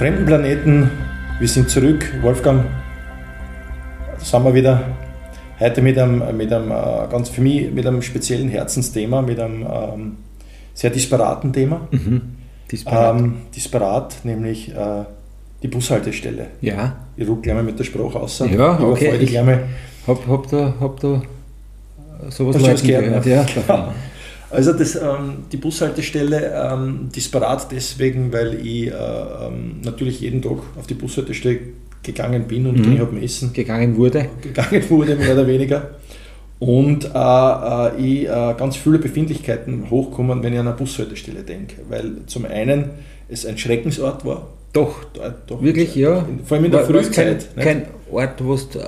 Fremden Planeten, wir sind zurück. Wolfgang, sind wir wieder. Heute mit einem, mit einem äh, ganz für mich mit einem speziellen Herzensthema, mit einem ähm, sehr disparaten Thema. Mhm. Disparat. Ähm, disparat, nämlich äh, die Bushaltestelle. Ja. Ich rufe gleich mal mit der Sprache aus. Ja, okay. Ich gleich mal. Hab, hab, da, hab da sowas gehört. gehört. Ja. Also das, ähm, die Bushaltestelle ähm, disparat deswegen, weil ich äh, ähm, natürlich jeden Tag auf die Bushaltestelle gegangen bin und mhm. habe Essen. Gegangen wurde. Gegangen wurde, mehr oder weniger. Und äh, äh, ich äh, ganz viele Befindlichkeiten hochkommen, wenn ich an eine Bushaltestelle denke. Weil zum einen es ein Schreckensort war, doch, doch wirklich, ja. Vor allem in der Frühzeit. Kein, kein, Ort, wo du äh,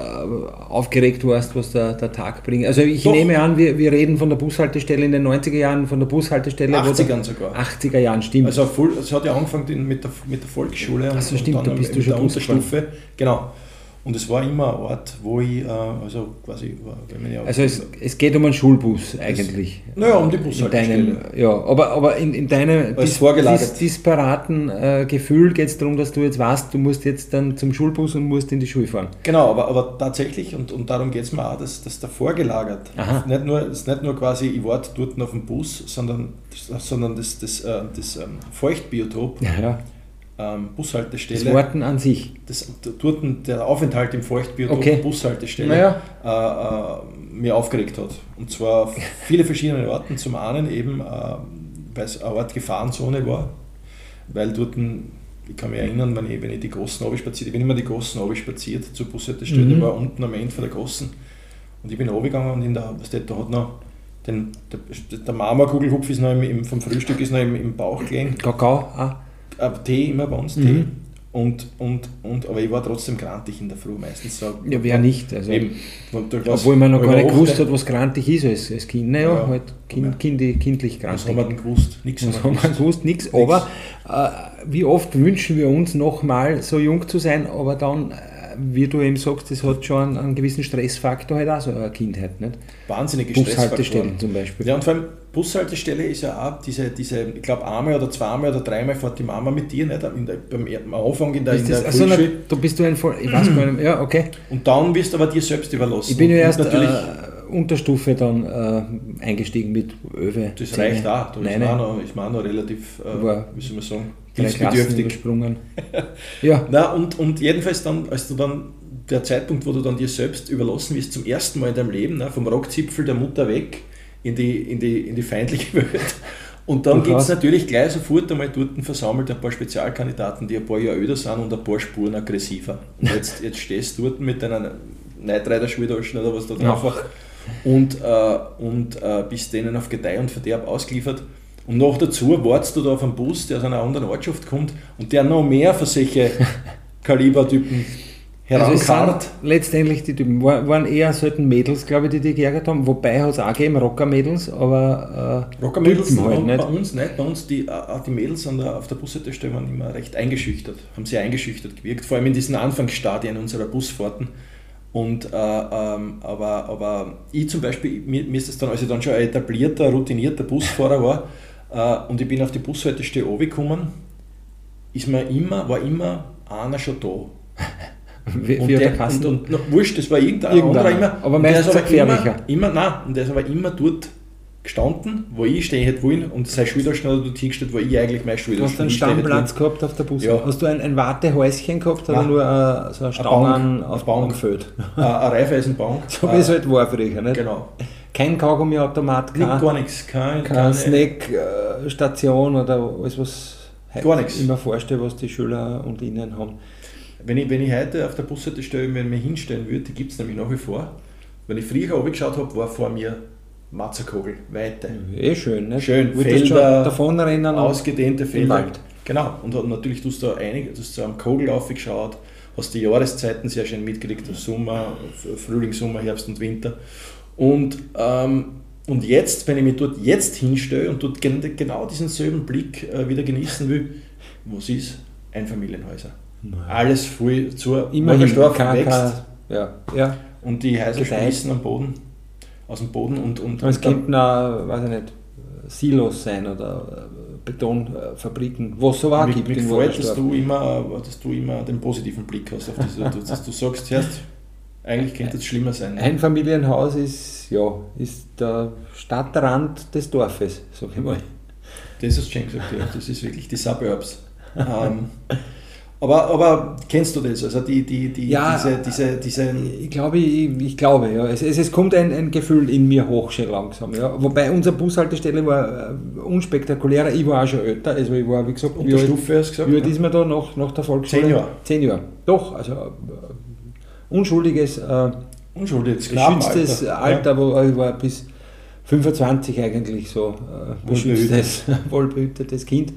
aufgeregt warst, was der, der Tag bringt. Also ich doch. nehme an, wir, wir reden von der Bushaltestelle in den 90er Jahren, von der Bushaltestelle. 80ern sogar. 80er Jahren, stimmt. Also es hat ja angefangen mit der, mit der Volksschule. Ach so, stimmt, da bist du schon Unterstufe. Genau. Und es war immer ein Ort, wo ich, äh, also quasi, wenn man ja Also es, es geht um einen Schulbus eigentlich. Es, naja, um die Bushaltestelle. Ja, aber, aber in, in deinem dis, dis, disparaten äh, Gefühl geht es darum, dass du jetzt weißt, du musst jetzt dann zum Schulbus und musst in die Schule fahren. Genau, aber, aber tatsächlich, und, und darum geht es mir auch, dass das davor gelagert. Aha. Nicht nur, es ist nicht nur quasi, ich warte dort auf dem Bus, sondern, sondern das, das, das, das ähm, Feuchtbiotop. Ja, ja ähm, Bushaltestelle. Das Warten an sich. Das, dort der Aufenthalt im Feuchtbiotop okay. Bushaltestelle naja. äh, äh, mir aufgeregt hat. Und zwar auf viele verschiedene Orten. Zum einen eben, äh, weil es eine Art Gefahrenzone war, weil dort, ich kann mich erinnern, wenn ich, wenn ich die Großen spaziert, ich bin immer die Großen spaziert zur Bushaltestelle, mhm. war unten am Ende von der Großen. Und ich bin runtergegangen und in der, was da hat noch den, der, der Marmorkugelhupf ist noch im, im, vom Frühstück ist noch im, im Bauch gelegen. Kakao, ah äh, Tee immer bei uns, mhm. Tee. Und, und, und, aber ich war trotzdem grantig in der Früh meistens. So, ja, wer nicht? Also, eben, obwohl man noch gar nicht gewusst hat, was grantig ist als, als Kind. Naja, ja, halt kind, kind, kindlich grantig. Was haben wir denn gewusst? Nichts was haben wir gewusst, nichts. Aber äh, wie oft wünschen wir uns nochmal so jung zu sein, aber dann äh, wie du eben sagst, das hat schon einen gewissen Stressfaktor halt auch so eine Kindheit. Nicht? Wahnsinnige Bushaltestellen zum Beispiel. Ja, und vor allem Bushaltestelle ist ja auch diese, diese ich glaube, einmal oder zweimal oder dreimal fährt die Mama mit dir, nicht? In der, beim Anfang in der, in der also, na, Du bist du ein Voll, ich weiß gar nicht, ja, okay. Und dann wirst du aber dir selbst überlassen. Ich bin ja erst natürlich äh, Unterstufe dann äh, eingestiegen mit Öwe. Das reicht auch, da ist man noch, ist man noch relativ, äh, wie soll man sagen, hilfsbedürftig. gesprungen. ja. Na, und, und jedenfalls dann, als du dann der Zeitpunkt, wo du dann dir selbst überlassen wirst, zum ersten Mal in deinem Leben, ne, vom Rockzipfel der Mutter weg in die, in die, in die feindliche Welt. Und dann gibt es natürlich gleich sofort einmal dort versammelt ein paar Spezialkandidaten, die ein paar Jahre älter sind und ein paar Spuren aggressiver. Und jetzt, jetzt stehst du dort mit deiner Neidreiter-Schultaschen oder was da drauf war und, äh, und äh, bist denen auf Gedeih und Verderb ausgeliefert. Und noch dazu wartest du da auf einen Bus, der aus einer anderen Ortschaft kommt und der noch mehr für solche Kalibertypen herankarrt. Also letztendlich die Typen waren eher selten Mädels, glaube ich, die die geärgert haben. Wobei hat es auch gegeben, Rocker-Mädels, aber äh, Rocker-Mädels halt nicht. bei uns nicht. Bei uns, die, äh, die Mädels an der, auf der Bushaltestelle waren immer recht eingeschüchtert, haben sehr eingeschüchtert gewirkt, vor allem in diesen Anfangsstadien unserer Busfahrten. Und, äh, ähm, aber, aber ich zum Beispiel, mir, mir, ist das dann, als ich dann schon ein etablierter, routinierter Busfahrer war, äh, und ich bin auf die Bushaltestelle runtergekommen, ist mir immer, war immer einer schon da. Wie, und, wie der, und, und, und wurscht, das war irgendein, irgendein anderer immer. Aber meistens aber gefährlicher. Immer, immer, nein, und der ist aber immer dort gestanden, wo ich stehen hätte wollen und sein Schulterstand dort hingestellt, wo ich eigentlich mein Schulterstand Du hast einen Stammplatz gehabt auf der Bus. Ja. Hast du ein, ein Wartehäuschen gehabt oder nur uh, so eine Stangen auf Baum gefüllt? Eine Reifeisenbank. So wie es halt war früher, nicht? Genau. Kein Kaugummiautomat, kein, gar nichts. Kein, keine Snackstation oder alles, was gar nichts. ich mir vorstelle, was die Schüler und ihnen haben. Wenn ich, wenn ich heute auf der Bushaltestelle wenn mich hinstellen würde, die gibt es nämlich nach wie vor. Wenn ich früher runtergeschaut habe, war vor mir Matzerkogel, Weite. Eh schön, ne? Schön, Felder, schon davonrennen. Ausgedehnte Felder. Genau, und natürlich tust du einige, du hast am Kogel aufgeschaut, hast die Jahreszeiten sehr schön mitgekriegt, Sommer, Frühling, Sommer, Herbst und Winter. Und, ähm, und jetzt, wenn ich mich dort jetzt hinstelle und dort genau diesen selben Blick äh, wieder genießen will, was ist? Einfamilienhäuser. Nein. Alles voll zu, immer der Stoff wächst. Ja. Ja. Und die Häuser sprießen am Boden, aus dem Boden und. und es gibt noch, weiß ich nicht, Silos sein oder äh, Betonfabriken, wo es so war. Mir, mir gefällt, dass du, immer, dass du immer den positiven Blick hast auf die Situation. dass du sagst, erst, eigentlich könnte es schlimmer sein. Ein Familienhaus ist, ja, ist der Stadtrand des Dorfes, sag ich mal. Das hast du schön gesagt, ja. Das ist wirklich die Suburbs. ähm, aber, aber kennst du das? Also die, die, die, Ja, diese, diese, diese Ich glaube, ich, ich glaube, ja. Es, es, es kommt ein, ein Gefühl in mir hoch schon langsam. Ja. Wobei unsere Bushaltestelle war äh, unspektakulärer. Ich war auch schon älter. Also ich war, wie gesagt, wie alt, Unterstufe hast du gesagt. wie alt ne? ist man da nach, nach der Volksschule? Zehn Jahre. Zehn Jahre. Doch, also äh, unschuldiges, äh, Unschuldig, geschütztes Knabenalter. Alter, wo ich war bis 25 eigentlich so äh, beschütztes, wohlbehütetes Kind.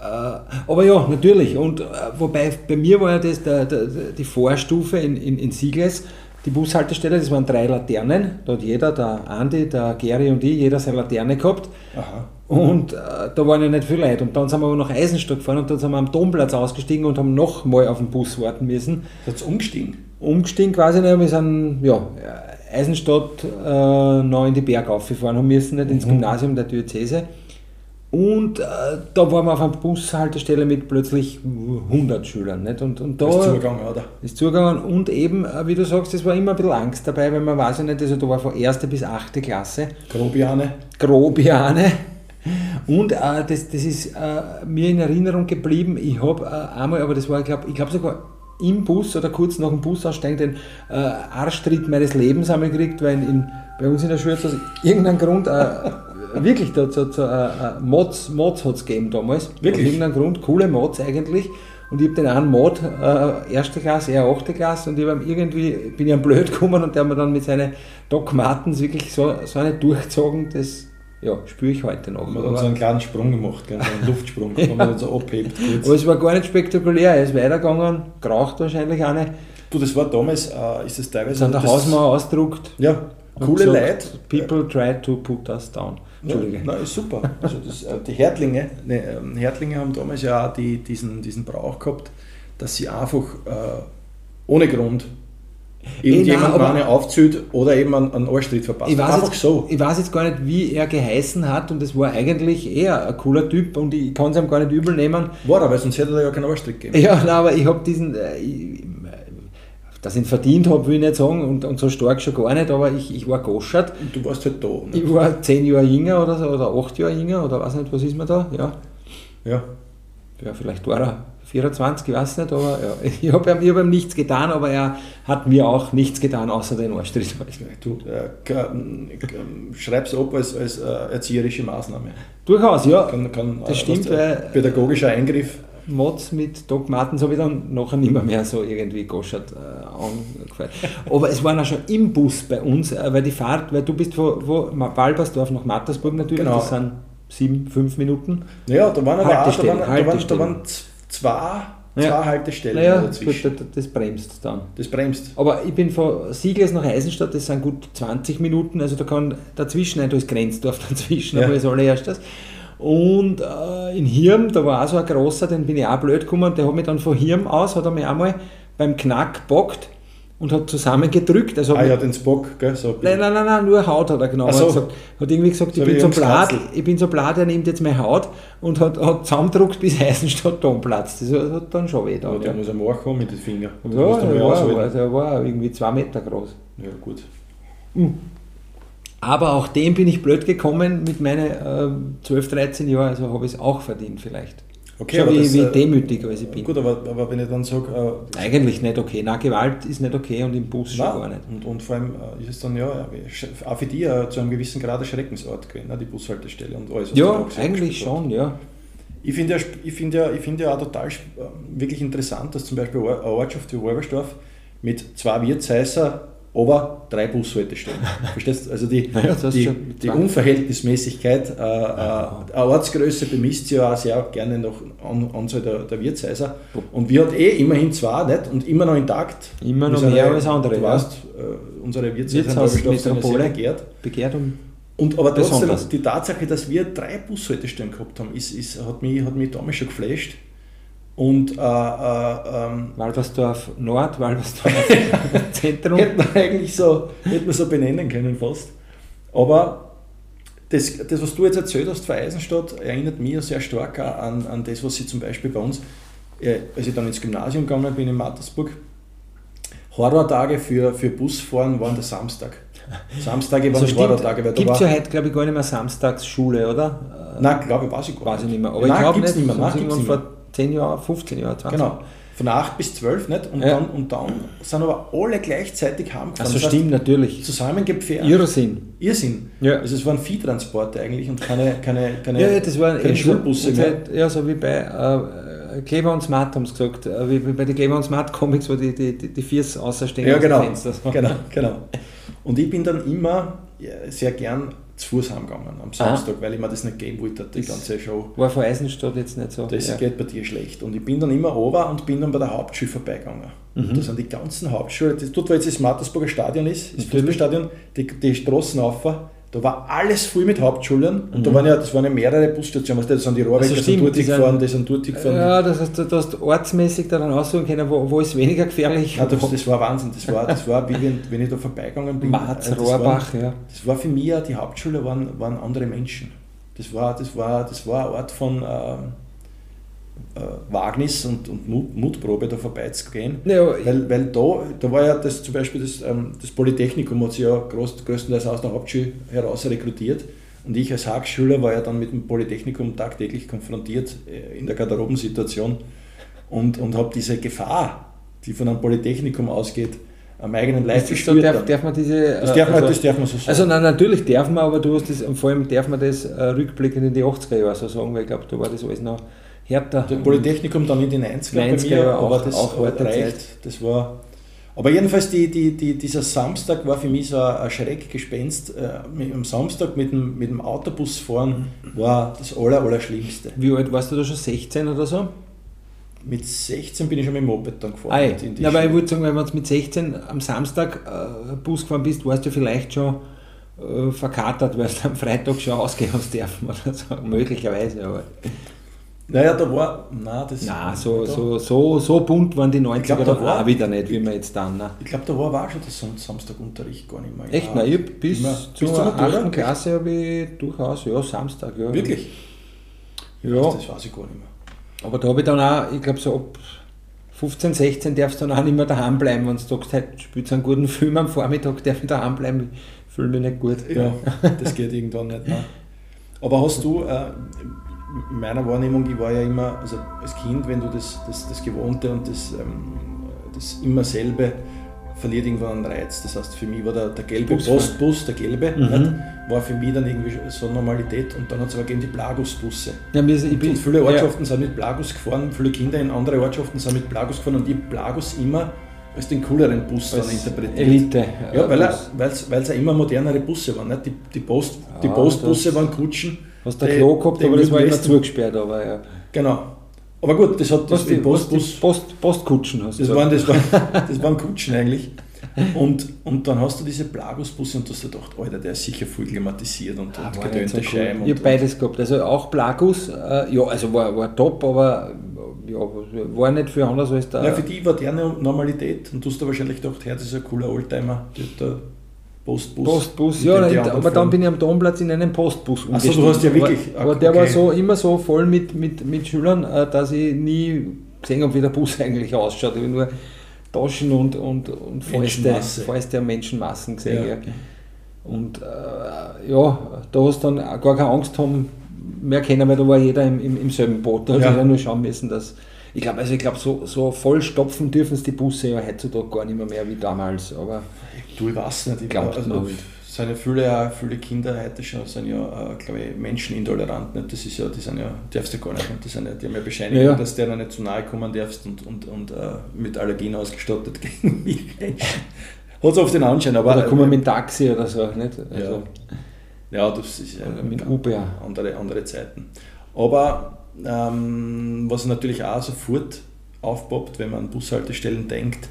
Äh, aber ja, natürlich. Und äh, wobei bei mir war ja das der, der, die Vorstufe in, in, in Siegles, die Bushaltestelle, das waren drei Laternen. Da hat jeder, der Andi, der Gary und ich, jeder seine Laterne gehabt. Aha. Und äh, da waren ja nicht viele Leute. Und dann sind wir aber nach Eisenstadt gefahren und dann sind wir am Domplatz ausgestiegen und haben nochmal auf den Bus warten müssen. Jetzt umgestiegen. Umgestiegen quasi, ne? wir sind ja, Eisenstadt äh, noch in die Berge aufgefahren haben müssen, nicht ins Mhm. Gymnasium der Diözese. Und äh, da waren wir auf einer Bushaltestelle mit plötzlich 100 Schülern. Nicht? Und, und da ist zugegangen, oder? ist zugegangen und eben, äh, wie du sagst, es war immer ein bisschen Angst dabei, weil man weiß ja nicht, also da war von 1. bis 8. Klasse. Grobiane. Grobiane. Und äh, das, das ist äh, mir in Erinnerung geblieben. Ich habe äh, einmal, aber das war, ich glaube ich glaub sogar im Bus oder kurz nach dem Bus aussteigen, den äh, Arschtritt meines Lebens einmal gekriegt, weil in, bei uns in der Schule aus irgendeinem Grund äh, wirklich da, so, äh, äh, Mods, Mods hat es gegeben damals. Wirklich? Aus irgendeinem Grund, coole Mods eigentlich. Und ich habe den einen Mod, äh, erste Klasse, er achte Klasse, und ich hab irgendwie, bin ich am blöd gekommen und der hat mir dann mit seinen Doc Martens wirklich so, so eine durchgezogen, das ja, spüre ich heute noch. Man hat so einen kleinen Sprung gemacht, gell, einen Luftsprung, wo man so abhebt. aber es war gar nicht spektakulär, er ist weitergegangen, geraucht wahrscheinlich auch nicht, Du, das war damals, äh, ist das teilweise. an der das, Hausmauer ausgedruckt. Ja, coole gesagt, Leute. People try to put us down. Entschuldige. nein, ist super. Also das, äh, die Härtlinge, ne, ähm, Härtlinge haben damals ja auch die, diesen, diesen Brauch gehabt, dass sie einfach äh, ohne Grund irgendjemand aber- eine aufzieht oder eben einen, einen Arschtritt verpasst. Ich weiß, einfach jetzt, so. ich weiß jetzt gar nicht, wie er geheißen hat und es war eigentlich eher ein cooler Typ und ich kann es ihm gar nicht übel nehmen. War er, weil sonst hätte er ja keinen Arschtritt gegeben. Ja, nein, aber ich habe diesen, äh, ich, dass ich ihn verdient habe, will ich nicht sagen und, und so stark schon gar nicht, aber ich, ich war goschert. Und du warst halt da. Ne? Ich war zehn Jahre jünger oder so, oder acht Jahre jünger oder weiß nicht, was ist man da? Ja, Ja. ja vielleicht war er 24, ich weiß nicht, aber ja. ich habe ihm, hab ihm nichts getan, aber er hat mir auch nichts getan, außer den Arschtritt. Du äh, k- ähm, schreib's ab als, als äh, erzieherische Maßnahme. Durchaus, ja. Kann, kann, Das äh, stimmt, der weil- pädagogischer Eingriff. Mods mit Doc Martens habe ich dann nachher nicht mehr, mehr so irgendwie goschert äh, angefallen. Aber es waren auch schon im Bus bei uns, äh, weil die Fahrt, weil du bist von, von Walbersdorf nach Mattersburg natürlich, Genau. das sind sieben, fünf Minuten. Ja, da waren aber auch, da waren, da waren, da waren zwei, zwei Ja. Haltestellen Naja, dazwischen. gut, das, bremst dann. Das bremst. Aber ich bin von Siegles nach Eisenstadt, das sind gut 20 Minuten, also da kann dazwischen, da ist Grenzdorf dazwischen, Ja. aber als allererstes. Und äh, in Hirn, da war auch so ein großer, den bin ich auch blöd gekommen, der hat mich dann von Hirn aus, hat er mich einmal beim Knack gepackt und hat zusammengedrückt. Also Ah ja, den Spock, gell? So ein Nein, nein, nein, nein, nur Haut hat er genommen. So. Hat, gesagt, hat irgendwie gesagt, So ich, bin so blad, ich bin so blad, er nimmt jetzt meine Haut und hat, hat zusammengedruckt bis Eisenstadt Domplatz. Das hat hat dann schon weh Ja, da. der Ja, muss am Arsch haben mit den Fingern. ja, der, war, war, der war irgendwie zwei Meter groß. Ja, gut. Aber auch dem bin ich blöd gekommen mit meinen ähm, 12, 13 Jahren, also habe ich es auch verdient vielleicht. Okay, Schon aber wie, das, wie äh, demütig als ich bin. Gut, aber, aber wenn ich dann sage, äh, Eigentlich nicht okay. Na, Gewalt ist nicht okay und im Bus schon gar nicht. und, und vor allem äh, ist es dann ja äh, auch für die äh, zu einem gewissen Grad ein Schreckensort gewesen, ne, die Bushaltestelle und alles. Ja, eigentlich schon, ja. Ich finde ja, ich finde ja, ich finde ja auch total äh, wirklich interessant, dass zum Beispiel eine Ortschaft wie Wolversdorf mit zwei Wirtshäusern aber drei Bushaltestellen. Verstehst du? Also die, Ja, die, die. Unverhältnismäßigkeit, äh, äh, eine Ortsgröße bemisst sich ja auch sehr gerne nach An Anzahl der, der Wirtshäuser. Und wir hat eh immerhin zwei nicht? und immer noch intakt. Immer noch sind mehr als andere, Du ja. weißt, äh, unsere Wirtshäuser sind sehr begehrt. Begehrt um. Und aber trotzdem, die Tatsache, dass wir drei Bushaltestellen gehabt haben, ist, ist, hat, mich, hat mich damals schon geflasht. Und äh, äh, ähm, Walbersdorf Nord, Walbersdorf Zentrum. hätte man eigentlich so, hätte man so benennen können fast. Aber das, das, was du jetzt erzählt hast für Eisenstadt, erinnert mich sehr stark an, an das, was ich zum Beispiel bei uns, äh, als ich dann ins Gymnasium gegangen bin in Mattersburg, Horrortage für, für Busfahren waren der Samstag. Samstage waren also Horrortage. Gibt es ja heute, glaube ich, gar nicht mehr Samstagsschule, oder? Nein, glaube ich, weiß ich gar weiß nicht. mehr. Aber Nein, ich glaube nicht, nicht mehr. Nein, gibt's vor 10 Jahren, 15 Jahren, 20 Genau. Von 8 bis 12 nicht? Und, ja. dann, und dann sind aber alle gleichzeitig heimgefahren. Also das stimmt, natürlich. Zusammengepfercht. Irrsinn. Irrsinn. Ja. Also es waren Viehtransporte eigentlich und keine, keine, keine, ja, das waren keine Schulbusse mehr. Ja, so wie bei äh, Kleber und Smart haben sie gesagt, äh, wie bei den Kleber und Smart Comics, wo die, die, die, die Viers außerstehen ja, genau. Genau, genau. Und ich bin dann immer sehr gern zu Fuß heimgegangen am Samstag, ah. weil ich mir das nicht geben wollte, die das ganze Show. War von Eisenstadt jetzt nicht so. Das ja. geht bei dir schlecht. Und ich bin dann immer runter und bin dann bei der Hauptschule vorbeigegangen. Mhm. Da sind die ganzen Hauptschulen, dort wo jetzt das Mattersburger Stadion ist, das Fußballstadion, die, die Straßen rauf, da war alles voll mit Hauptschulen und mhm. da waren ja, das waren ja mehrere Busstationen. Das sind die Rohrwege, also sind dort gefahren, die sind dort gefahren. Ja, das heißt, du hast ortsmäßig da dann aussuchen können, wo, wo ist weniger gefährlich. Ja, das, das war Wahnsinn. Das war, das war wie wenn, wenn ich da vorbeigegangen bin. Marz, also Rohrbach, waren, ja. Das war für mich ja, die Hauptschule waren, waren andere Menschen. Das war, das war, das war ein Ort von. Äh, äh, Wagnis und, und Mut, Mutprobe da vorbeizugehen. Ja, weil, weil da, da war ja das zum Beispiel das, ähm, das Polytechnikum hat sich ja groß, größtenteils aus der Hauptschule heraus rekrutiert. Und ich als Hackschüler war ja dann mit dem Polytechnikum tagtäglich konfrontiert äh, in der Garderobensituation und, und habe diese Gefahr, die von einem Polytechnikum ausgeht, am eigenen Leib gespürt. Darf, darf, man diese, das, darf man, also, das darf man so sagen. Also nein, natürlich darf man, aber du hast das, vor allem darf man das äh, rückblickend in die 80er Jahre so sagen, weil ich glaube, da war das alles noch härter. Das Polytechnikum dann in den 90er, 90er bei mir, auch, aber das auch reicht. Das war, aber jedenfalls die, die, die, dieser Samstag war für mich so ein Schreckgespenst. Äh, am Samstag mit dem, mit dem Autobus fahren war das Aller, Allerschlimmste. Wie alt warst du da schon? 16 oder so? Mit 16 bin ich schon mit dem Moped dann gefahren. Ei. Ja, aber ich würde sagen, wenn du mit 16 am Samstag äh, Bus gefahren bist, warst du vielleicht schon äh, verkatert, weil du am Freitag schon ausgehen hast dürfen oder so, möglicherweise. Aber. Naja, da war. Nein, das nein so, so, so, so bunt waren die 90er glaub, da war, auch wieder nicht, wie man jetzt dann. Nein. Ich glaube, da war auch schon der Samstagunterricht gar nicht mehr. Echt? Nein, ich bis immer, zur 8. Klasse habe ich durchaus, ja, Samstag. Ja. Wirklich? Ja. Das, weiß ich gar nicht mehr. Aber da habe ich dann auch, ich glaube, so ab 15, 16 darfst du dann auch nicht mehr daheim bleiben, wenn du sagst, heute spielst du einen guten Film am Vormittag, darf ich daheim bleiben, ich fühle mich nicht gut. Ja, das geht irgendwann nicht. Nein. Aber hast du, äh, meiner Wahrnehmung, ich war ja immer, also als Kind, wenn du das, das, das Gewohnte und das, ähm, das immer selbe verliert irgendwann einen Reiz. Das heißt, für mich war der, der gelbe Busfahren. Postbus, der gelbe, mhm. war für mich dann irgendwie so Normalität und dann hat es aber gegeben die Plagusbusse. Ja, mir ist, ich bin, und viele Ortschaften ja. sind mit Plagus gefahren, viele Kinder in andere Ortschaften sind mit Plagus gefahren und ich Plagus immer als den cooleren Bus als dann interpretiert. Elite. Ja, weil es ja immer modernere Busse waren. Nicht? Die, die, Post, die Postbusse waren Kutschen Hast du ein Klo gehabt, aber das war immer zugesperrt, aber ja. Genau. Aber gut, das hat das die, Postbus. Post, Postkutschen hast du das waren, das, waren, das waren Kutschen eigentlich. Und, und dann hast du diese Plagusbusse und du hast dir gedacht, Alter, der ist sicher voll klimatisiert und, ah, und gedönte so Scheiben. Cool. Ich habe beides gehabt. Also auch Plagus, äh, ja, also war, war top, aber ja, war nicht für anders als da. Ja, für die war der Normalität und du hast da wahrscheinlich gedacht, hey, das ist ein cooler Oldtimer. Der, Postbus. Postbus, ja, aber dann bin ich am Domplatz in einen Postbus Achso, du hast ja wirklich. Aber, der okay. war so immer so voll mit, mit, mit Schülern, äh, dass ich nie gesehen habe, wie der Bus eigentlich ausschaut. Ich habe nur Taschen und, und, und Fäuste, Fäuste Menschenmassen gesehen. Ja. Und äh, ja, da hast du dann gar keine Angst haben, mehr kennen, weil da war jeder im, im, im selben Boot. Da ja. hat nur schauen müssen, dass. Ich glaube, also ich so, so voll stopfen dürfen es die Busse ja heutzutage gar nicht mehr, mehr wie damals. Aber Du, ich weiß nicht. Ich glaube, also, sind ja viele, viele Kinder heute schon sind ja, äh, glaube ich, menschenintolerant. Nicht? Das ist ja, die sind ja, darfst du gar nicht. Die, sind ja, die haben ja Bescheinigung, ja, ja. dass du denen nicht zu nahe kommen darfst und, und, und uh, mit Allergien ausgestattet gegen mich. Hat es oft den Anschein, aber. Oder kommen mit Taxi oder so, nicht? Also, ja. ja, das ist ja mit Uber. Andere, andere Zeiten. Aber ähm, was natürlich auch sofort aufpoppt, wenn man an Bushaltestellen denkt,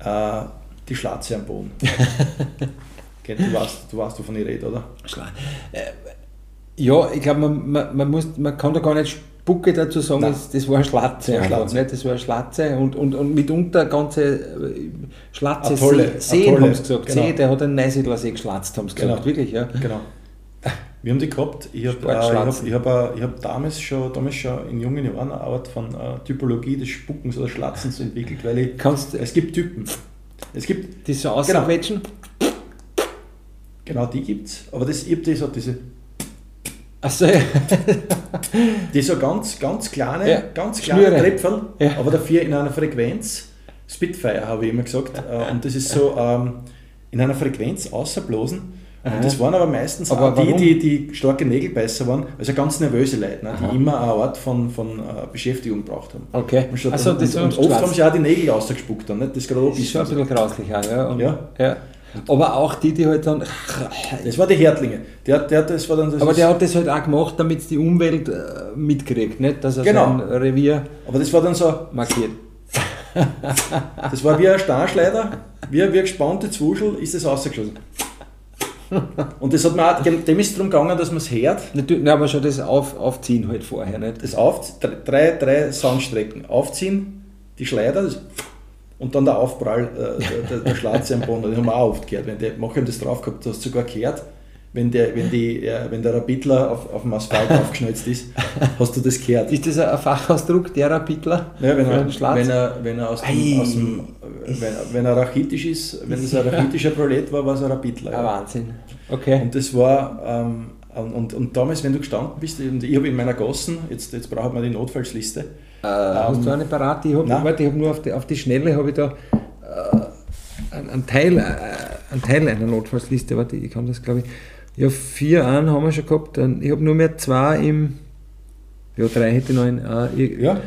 äh, die Schlatze am Boden. du, weißt, du weißt, wovon ich rede, oder? Äh, ja, ich glaube, man, man, man, man kann da gar nicht Spucke dazu sagen, das, das war eine Schlatze. Das war, Schlatze. Nicht? Das war eine Schlatze und, und, und mitunter ganze äh, Schlatze Atolle, Seen, haben sie gesagt. Genau. See, der hat einen Neusiedler See geschlatzt, haben sie gesagt, genau. wirklich. Ja. Genau. Wir haben die gehabt. Ich habe äh, hab, hab, äh, hab damals, schon, damals schon in jungen Jahren eine Art von äh, Typologie des Spuckens oder Schlatzens entwickelt, weil ich, Kannst, es gibt Typen. Es gibt, die so ausquetschen? Genau, genau die gibt es. Aber das, ich habe das, diese Achso, ja. die so ganz, ganz kleine, Ja. ganz kleine. Tröpfel, Ja. aber dafür in einer Frequenz. Spitfire habe ich immer gesagt. Äh, Und das ist so ähm, in einer Frequenz außerblasen. Aha. Und das waren aber meistens Aber die, die, die starke Nägelbeißer waren, also ganz nervöse Leute, ne, die immer eine Art von, von äh, Beschäftigung braucht haben. Okay. Und, statt- Achso, und, das und, ist oft haben sie auch die Nägel rausgespuckt dann, nicht? das ist gerade auch Das ist schon ein bisschen grauslich, auch, ja. Und, Ja. ja. Aber auch die, die halt dann. Das war die Härtlinge. Der, der, das war dann das Aber der hat das halt auch gemacht, damit es die Umwelt äh, mitkriegt, nicht? Dass er Genau. sein Revier aber das war dann so, markiert. das war wie ein Starschleider, wie, wie eine gespannte Zwuschel ist das rausgeschossen. Und das hat mir auch, dem ist darum gegangen, dass man es hört, Natürlich, nein, aber schon das Auf, Aufziehen halt vorher, nicht? das auf, drei, drei Soundstrecken. Aufziehen, die Schleider das, und dann der Aufprall äh, der, der, Schlatze am Boden. Den haben wir auch oft gehört. Wenn der, manche haben das drauf gehabt, du hast sogar gehört, wenn der, wenn die, äh, wenn der Rapidler auf, auf dem Asphalt aufgeschnalzt ist, hast du das gehört. Ist das ein Fachausdruck, der Rapidler? Ja, wenn, er, wenn, er, wenn er aus dem, aus dem wenn, wenn er rachitisch ist, wenn es ein rachitischer Prolet war, war es ein Rapidler. Ah, Ja. Wahnsinn. Okay. Und das war, ähm, und, und, und damals, wenn du gestanden bist, und ich habe in meiner Gossen, jetzt, jetzt braucht man die Notfallsliste, Äh, hast du eine parat? Ich habe hab nur auf die, auf die Schnelle habe ich da äh, einen, Teil, äh, einen Teil einer Notfallsliste. Warte, ich kann das glaube ich. Ja, vier an haben wir schon gehabt. Dann- Ich habe nur mehr zwei im. Ja, drei hätte ich noch in. Äh, ich, ja,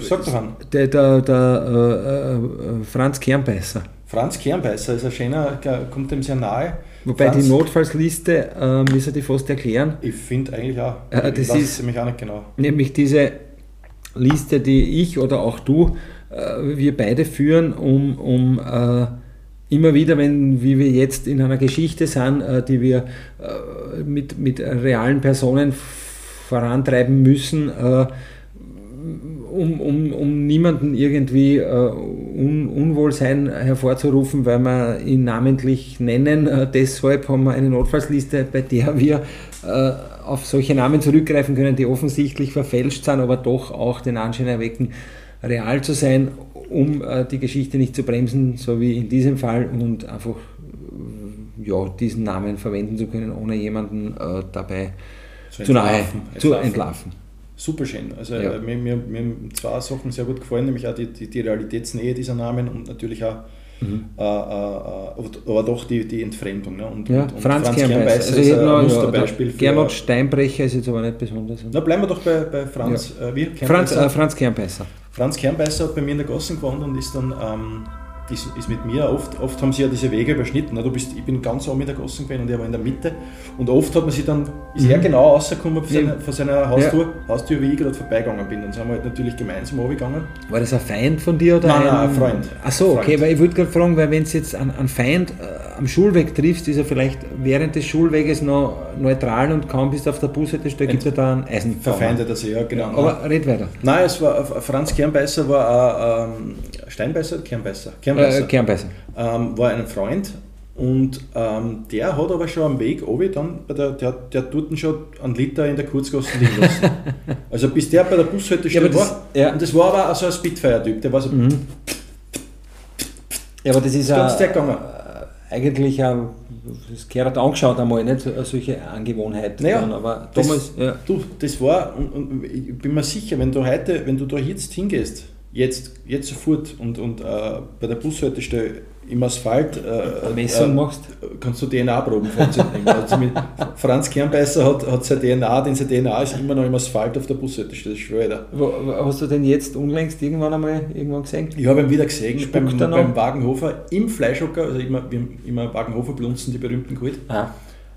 sag doch an. Der, der, der äh, äh, Franz Kernbeißer. Franz Kernbeißer ist ein schöner, kommt dem sehr nahe. Wobei Franz- die Notfallsliste, äh, müssen die fast erklären, Ich finde eigentlich auch. Äh, ich das weiß ist- nämlich auch nicht genau. nämlich diese Liste, die ich oder auch du, äh, wir beide führen, um, um äh, immer wieder, wenn wie wir jetzt in einer Geschichte sind, äh, die wir äh, mit, mit realen Personen vorantreiben müssen, äh, um, um, um niemanden irgendwie Un Unwohlsein hervorzurufen, weil wir ihn namentlich nennen. Deshalb haben wir eine Notfallsliste, bei der wir auf solche Namen zurückgreifen können, die offensichtlich verfälscht sind, aber doch auch den Anschein erwecken, real zu sein, um äh, die Geschichte nicht zu bremsen, so wie in diesem Fall, und einfach äh, ja, diesen Namen verwenden zu können, ohne jemanden äh, dabei So zu nahe entlarven, zu entlarven. Super schön. Also Ja. äh, mir, mir, mir haben zwei Sachen sehr gut gefallen, nämlich auch die, die, die Realitätsnähe dieser Namen und natürlich auch Mhm. äh, äh, äh, aber doch die, die Entfremdung. Ne? Und, Ja, und, und Franz, Kernbeißer. Also ist ein noch, ja, Musterbeispiel für. Gernot Steinbrecher ist jetzt aber nicht besonders. Na, bleiben wir doch bei, bei Franz. Äh, wie? Franz, Franz Kernbeißer. Franz Kernbeißer hat bei mir in der Gassen gewohnt und ist dann ähm, ist, ist mit mir, oft, oft haben sie ja diese Wege überschnitten. Du bist, ich bin ganz oben in der Gassen gewesen und er war in der Mitte. Und oft hat man sich dann, ist er Mhm. genau rausgekommen von Ja. seiner, von seiner Haustür, Haustür, wie ich gerade vorbeigegangen bin. Dann sind wir halt natürlich gemeinsam runtergegangen. War das ein Feind von dir oder Nein, ein, nein, ein Freund. Ach so, okay, weil ich wollte gerade fragen, weil wenn du jetzt einen, einen Feind äh, am Schulweg triffst, ist er vielleicht während des Schulweges noch neutral und kaum bist du auf der Bushaltestelle, gibt er da einen Eisenbahn. Verfeindet er sich, ja, genau. Aber red weiter. Nein, es war Franz Kernbeißer war ein ähm, Steinbeißer, Kernbeißer, Kernbeißer. Äh, Kernbeißer. ähm, war ein Freund und ähm, der hat aber schon am Weg obi dann der, der, der tut ihn schon einen Liter in der Kurzgasse liegen lassen. also bis der bei der Bushaltestelle Ja, das- war. ja. Und das war aber auch so ein Spitfire-Typ, der war so Mhm. Ja, aber das ist ganz ja der gegangen. Eigentlich ein, das gehört angeschaut einmal, nicht so- solche Angewohnheit. Naja, dann, aber das- damals, ja. Du, das war, und, und ich bin mir sicher, wenn du heute, wenn du da jetzt hingehst, jetzt, jetzt sofort und, und äh, bei der Bushaltestelle im Asphalt äh, Messung äh, machst. kannst du DNA-Proben vornehmen. Also Franz Kernbeißer hat, hat sein DNA, denn sein DNA ist immer noch im Asphalt auf der Bushaltestelle, das ist schwer. da. Wo, wo- hast du den jetzt unlängst irgendwann einmal irgendwann gesehen? Ich habe ihn wieder gesehen Spuckt beim, beim Wagenhofer im Fleischhocker, also immer, immer Wagenhofer Blunzen, die berühmten geholt. Ah,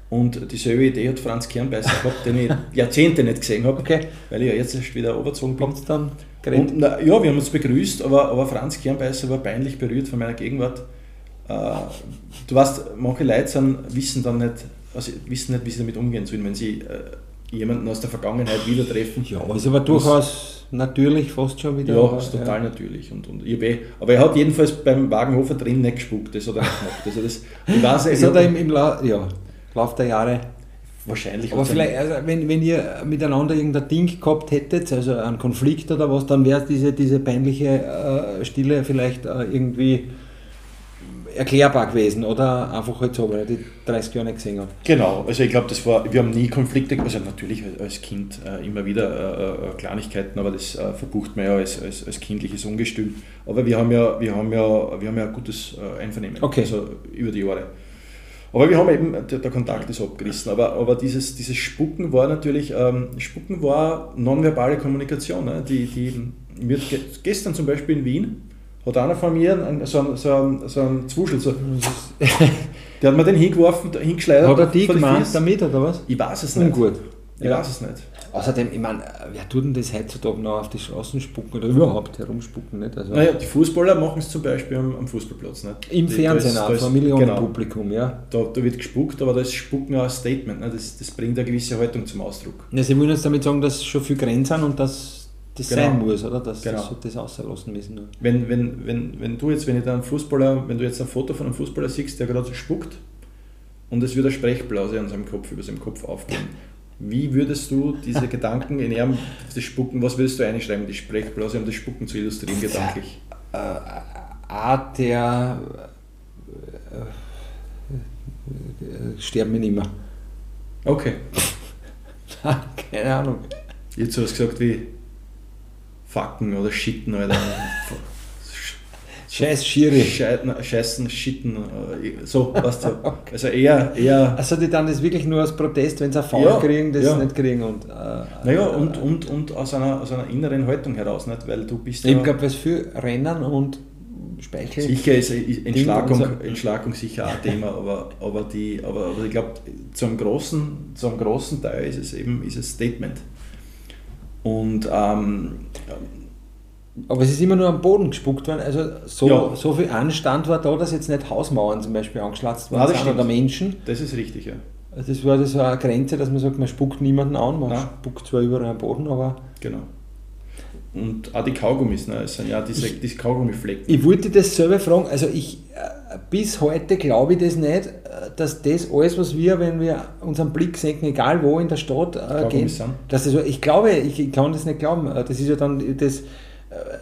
Und dieselbe Idee hat Franz Kernbeißer gehabt, den ich Jahrzehnte nicht gesehen habe, okay. weil ich ja jetzt erst wieder überzogen bin. Dann geredet? Und, na, ja, wir haben uns begrüßt, aber, aber Franz Kernbeißer war peinlich berührt von meiner Gegenwart. Äh, du weißt, manche Leute sind, wissen dann nicht, also wissen nicht, wie sie damit umgehen sollen, wenn sie äh, jemanden aus der Vergangenheit wieder treffen. Ja, ist aber durchaus natürlich fast schon wieder. Ja, aber, ist total natürlich. Und, und ich eh, aber er hat jedenfalls beim Wagenhofer drin nicht gespuckt, das hat er nicht gemacht. Also das, ich weiß, Das hat er im, im La ja, Lauf der Jahre wahrscheinlich. Aber vielleicht, also wenn, wenn ihr miteinander irgendein Ding gehabt hättet, also einen Konflikt oder was, dann wäre diese, diese peinliche äh, Stille vielleicht äh, irgendwie erklärbar gewesen oder einfach halt so, weil er die 30 Jahre nicht gesehen hat. Genau, also ich glaube, das war, wir haben nie Konflikte, also natürlich als Kind äh, immer wieder äh, äh, Kleinigkeiten, aber das äh, verbucht man ja als, als, als kindliches Ungestüm. Aber wir haben ja, wir haben ja, wir haben ja ein gutes äh, Einvernehmen, Okay. also über die Jahre. Aber wir haben eben, der, der Kontakt ist abgerissen, aber, aber dieses, dieses Spucken war natürlich, ähm, Spucken war nonverbale Kommunikation. Ne? Die, die, mir gestern zum Beispiel in Wien, hat einer von mir einen, so einen, so einen, so einen Zwuschel, so, der hat mir den hingeworfen, hingeschleudert. Hat er die gemacht damit oder was? Ich weiß es nicht. Ungut. Ich Ja. weiß es nicht. Außerdem, ich meine, wer tut denn das heutzutage noch auf die Straßen spucken oder überhaupt herumspucken? Nicht? Also Naja, die Fußballer machen es zum Beispiel am, am Fußballplatz. Nicht? Im Die- Fernsehen da ist- auch, da ist- vor Millionen genau, Publikum, ja. Da, da wird gespuckt, aber da ist Spucken auch ein Statement. Ne? Das, das bringt eine gewisse Haltung zum Ausdruck. ja. Sie wollen uns damit sagen, dass schon viel Grenzen sind und dass das Genau. sein muss, oder? Dass Genau. das, das auslassen müssen. Wenn, wenn, wenn, wenn du jetzt, wenn ich einen Fußballer, wenn du jetzt ein Foto von einem Fußballer siehst, der gerade spuckt und es wird eine Sprechblase an seinem Kopf, über seinem Kopf aufgehen, wie würdest du diese Gedanken in ihrem, das Spucken, was würdest du einschreiben, die Sprechblase, um das Spucken zu illustrieren, gedanklich? Äh, Art der äh, sterben wir nicht mehr. Okay. Keine Ahnung. Jetzt hast du gesagt wie Facken oder Schitten, Alter. Scheiß Schiri. Scheißen, Schitten, äh, so, weißt du. Also eher, eher, Also die dann das wirklich nur als Protest, wenn sie ein Foul Ja, kriegen, das ja. nicht kriegen. Und, äh, naja, äh, und, und, und aus, einer, aus einer inneren Haltung heraus, nicht? Weil du bist Ich ja, glaube, was für Rennen und Speichel. sicher ist Entschlagung, Ding und Entschlagung sicher auch ein Thema, aber, aber, die, aber, aber ich glaube, zu einem großen, zu einem großen Teil ist es eben ist es Statement. Und ähm, Aber es ist immer nur am Boden gespuckt worden. Also so, Ja. so viel Anstand war da, dass jetzt nicht Hausmauern zum Beispiel angeschlatzt worden sind oder. Menschen. das ist richtig, ja. Das war so eine Grenze, dass man sagt, man spuckt niemanden an, man Nein. spuckt zwar überall am Boden, aber Genau. Und auch die Kaugummis, ne? es sind ja diese, diese Kaugummiflecken. ich wollte das selber fragen, also ich äh, bis heute glaube ich das nicht, dass das alles, was wir, wenn wir unseren Blick senken, egal wo in der Stadt äh, gehen, dass das, ich glaube, ich, ich kann das nicht glauben, Äh, das ist ja dann das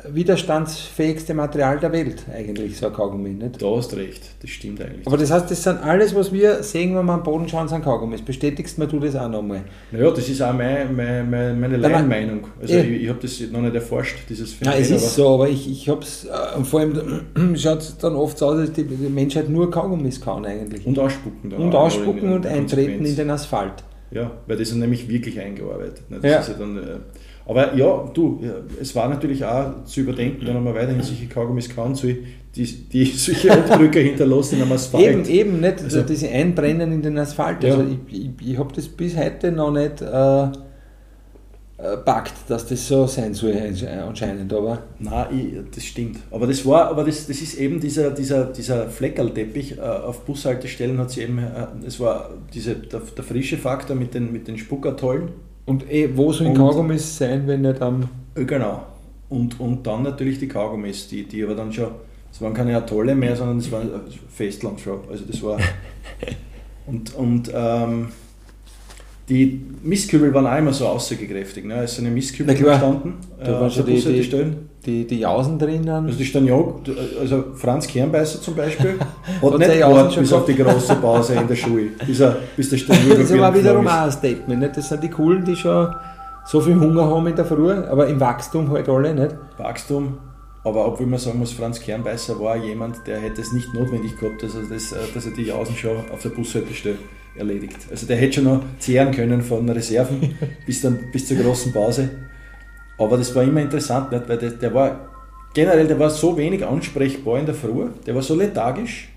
widerstandsfähigste Material der Welt eigentlich, so ein Kaugummi, nicht? Da hast recht, das stimmt eigentlich. Aber das heißt, das sind alles, was wir sehen, wenn wir am Boden schauen, sind Kaugummis. Bestätigst mir du das auch nochmal? Naja, das ist auch meine, meine, meine, meine Nein, nein. Laienmeinung. Also Ja. ich, ich habe das noch nicht erforscht, dieses Phänomen. es aber- ist so, aber ich, ich habe es, äh, vor allem schaut es dann oft so aus, dass die, die Menschheit nur Kaugummis kann eigentlich. Und ausspucken. dann Und ausspucken und eintreten in den Asphalt. Ja, weil das ist nämlich wirklich eingearbeitet. Ne? Ja. Ja dann, äh, aber ja, du, ja, es war natürlich auch zu überdenken, wenn man weiterhin solche Kaugummis kann, so, die, die solche Abdrücke hinterlassen am Asphalt. Eben, eben, nicht Also- diese Einbrennen in den Asphalt. Also ich, ich, ich habe das bis heute noch nicht äh, packt, dass das so sein soll anscheinend, aber Nein, ich, das stimmt. Aber das war, aber das, das ist eben dieser, dieser, dieser Fleckerlteppich äh, auf Bushaltestellen hat sie eben, äh, es war diese, der, der frische Faktor mit den, mit den Spuckertollen. und eh, wo sollen Und- Kaugummis sein, wenn nicht am Äh, Genau. Und, und dann natürlich die Kaugummis, die, die aber dann schon, das waren keine Atolle mehr, sondern das war äh, Festland schon. Also das war. Und, und ähm, die Mistkübel waren auch immer so aussagekräftig. Ne? Es sind ja Mistkübel gestanden. Da waren auf schon die, die, die, die Jausen drinnen. Also die stehen ja, also Franz Kernbeißer zum Beispiel, hat Hat nicht gewartet bis auf die große Pause in der Schule, bis, er, bis der das war wiederum ist. auch ein Statement. Nicht? Das sind die Coolen, die schon so viel Hunger haben in der Früh, aber im Wachstum halt alle nicht. Wachstum. Aber obwohl man sagen muss, Franz Kernbeißer war jemand, der hätte es nicht notwendig gehabt, dass er, das, äh, dass er die Jausen schon auf der Bushaltestelle erledigt. Also der hätte schon noch zehren können von Reserven bis, dann, bis zur großen Pause. Aber das war immer interessant, nicht? weil der, der war generell, der war so wenig ansprechbar in der Früh, der war so lethargisch,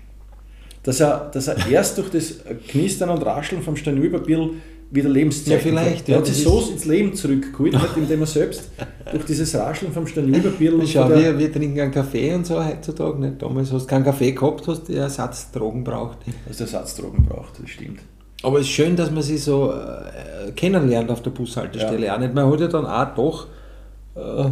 dass er, dass er erst durch das Knistern und Rascheln vom Steinüberbill wieder Lebenszeichen Ja, vielleicht, ja, hat sich so ins Leben zurückgeholt, indem er selbst durch dieses Rascheln vom Steinüberbill und Schau, wir, wir trinken einen Kaffee und so heutzutage nicht. Damals hast du keinen Kaffee gehabt, hast du Ersatzdrogen braucht. dass der Ersatzdrogen braucht, das stimmt. Aber es ist schön, dass man sich so äh, kennenlernt auf der Bushaltestelle. Ja. Auch nicht. Man hat ja dann auch doch äh,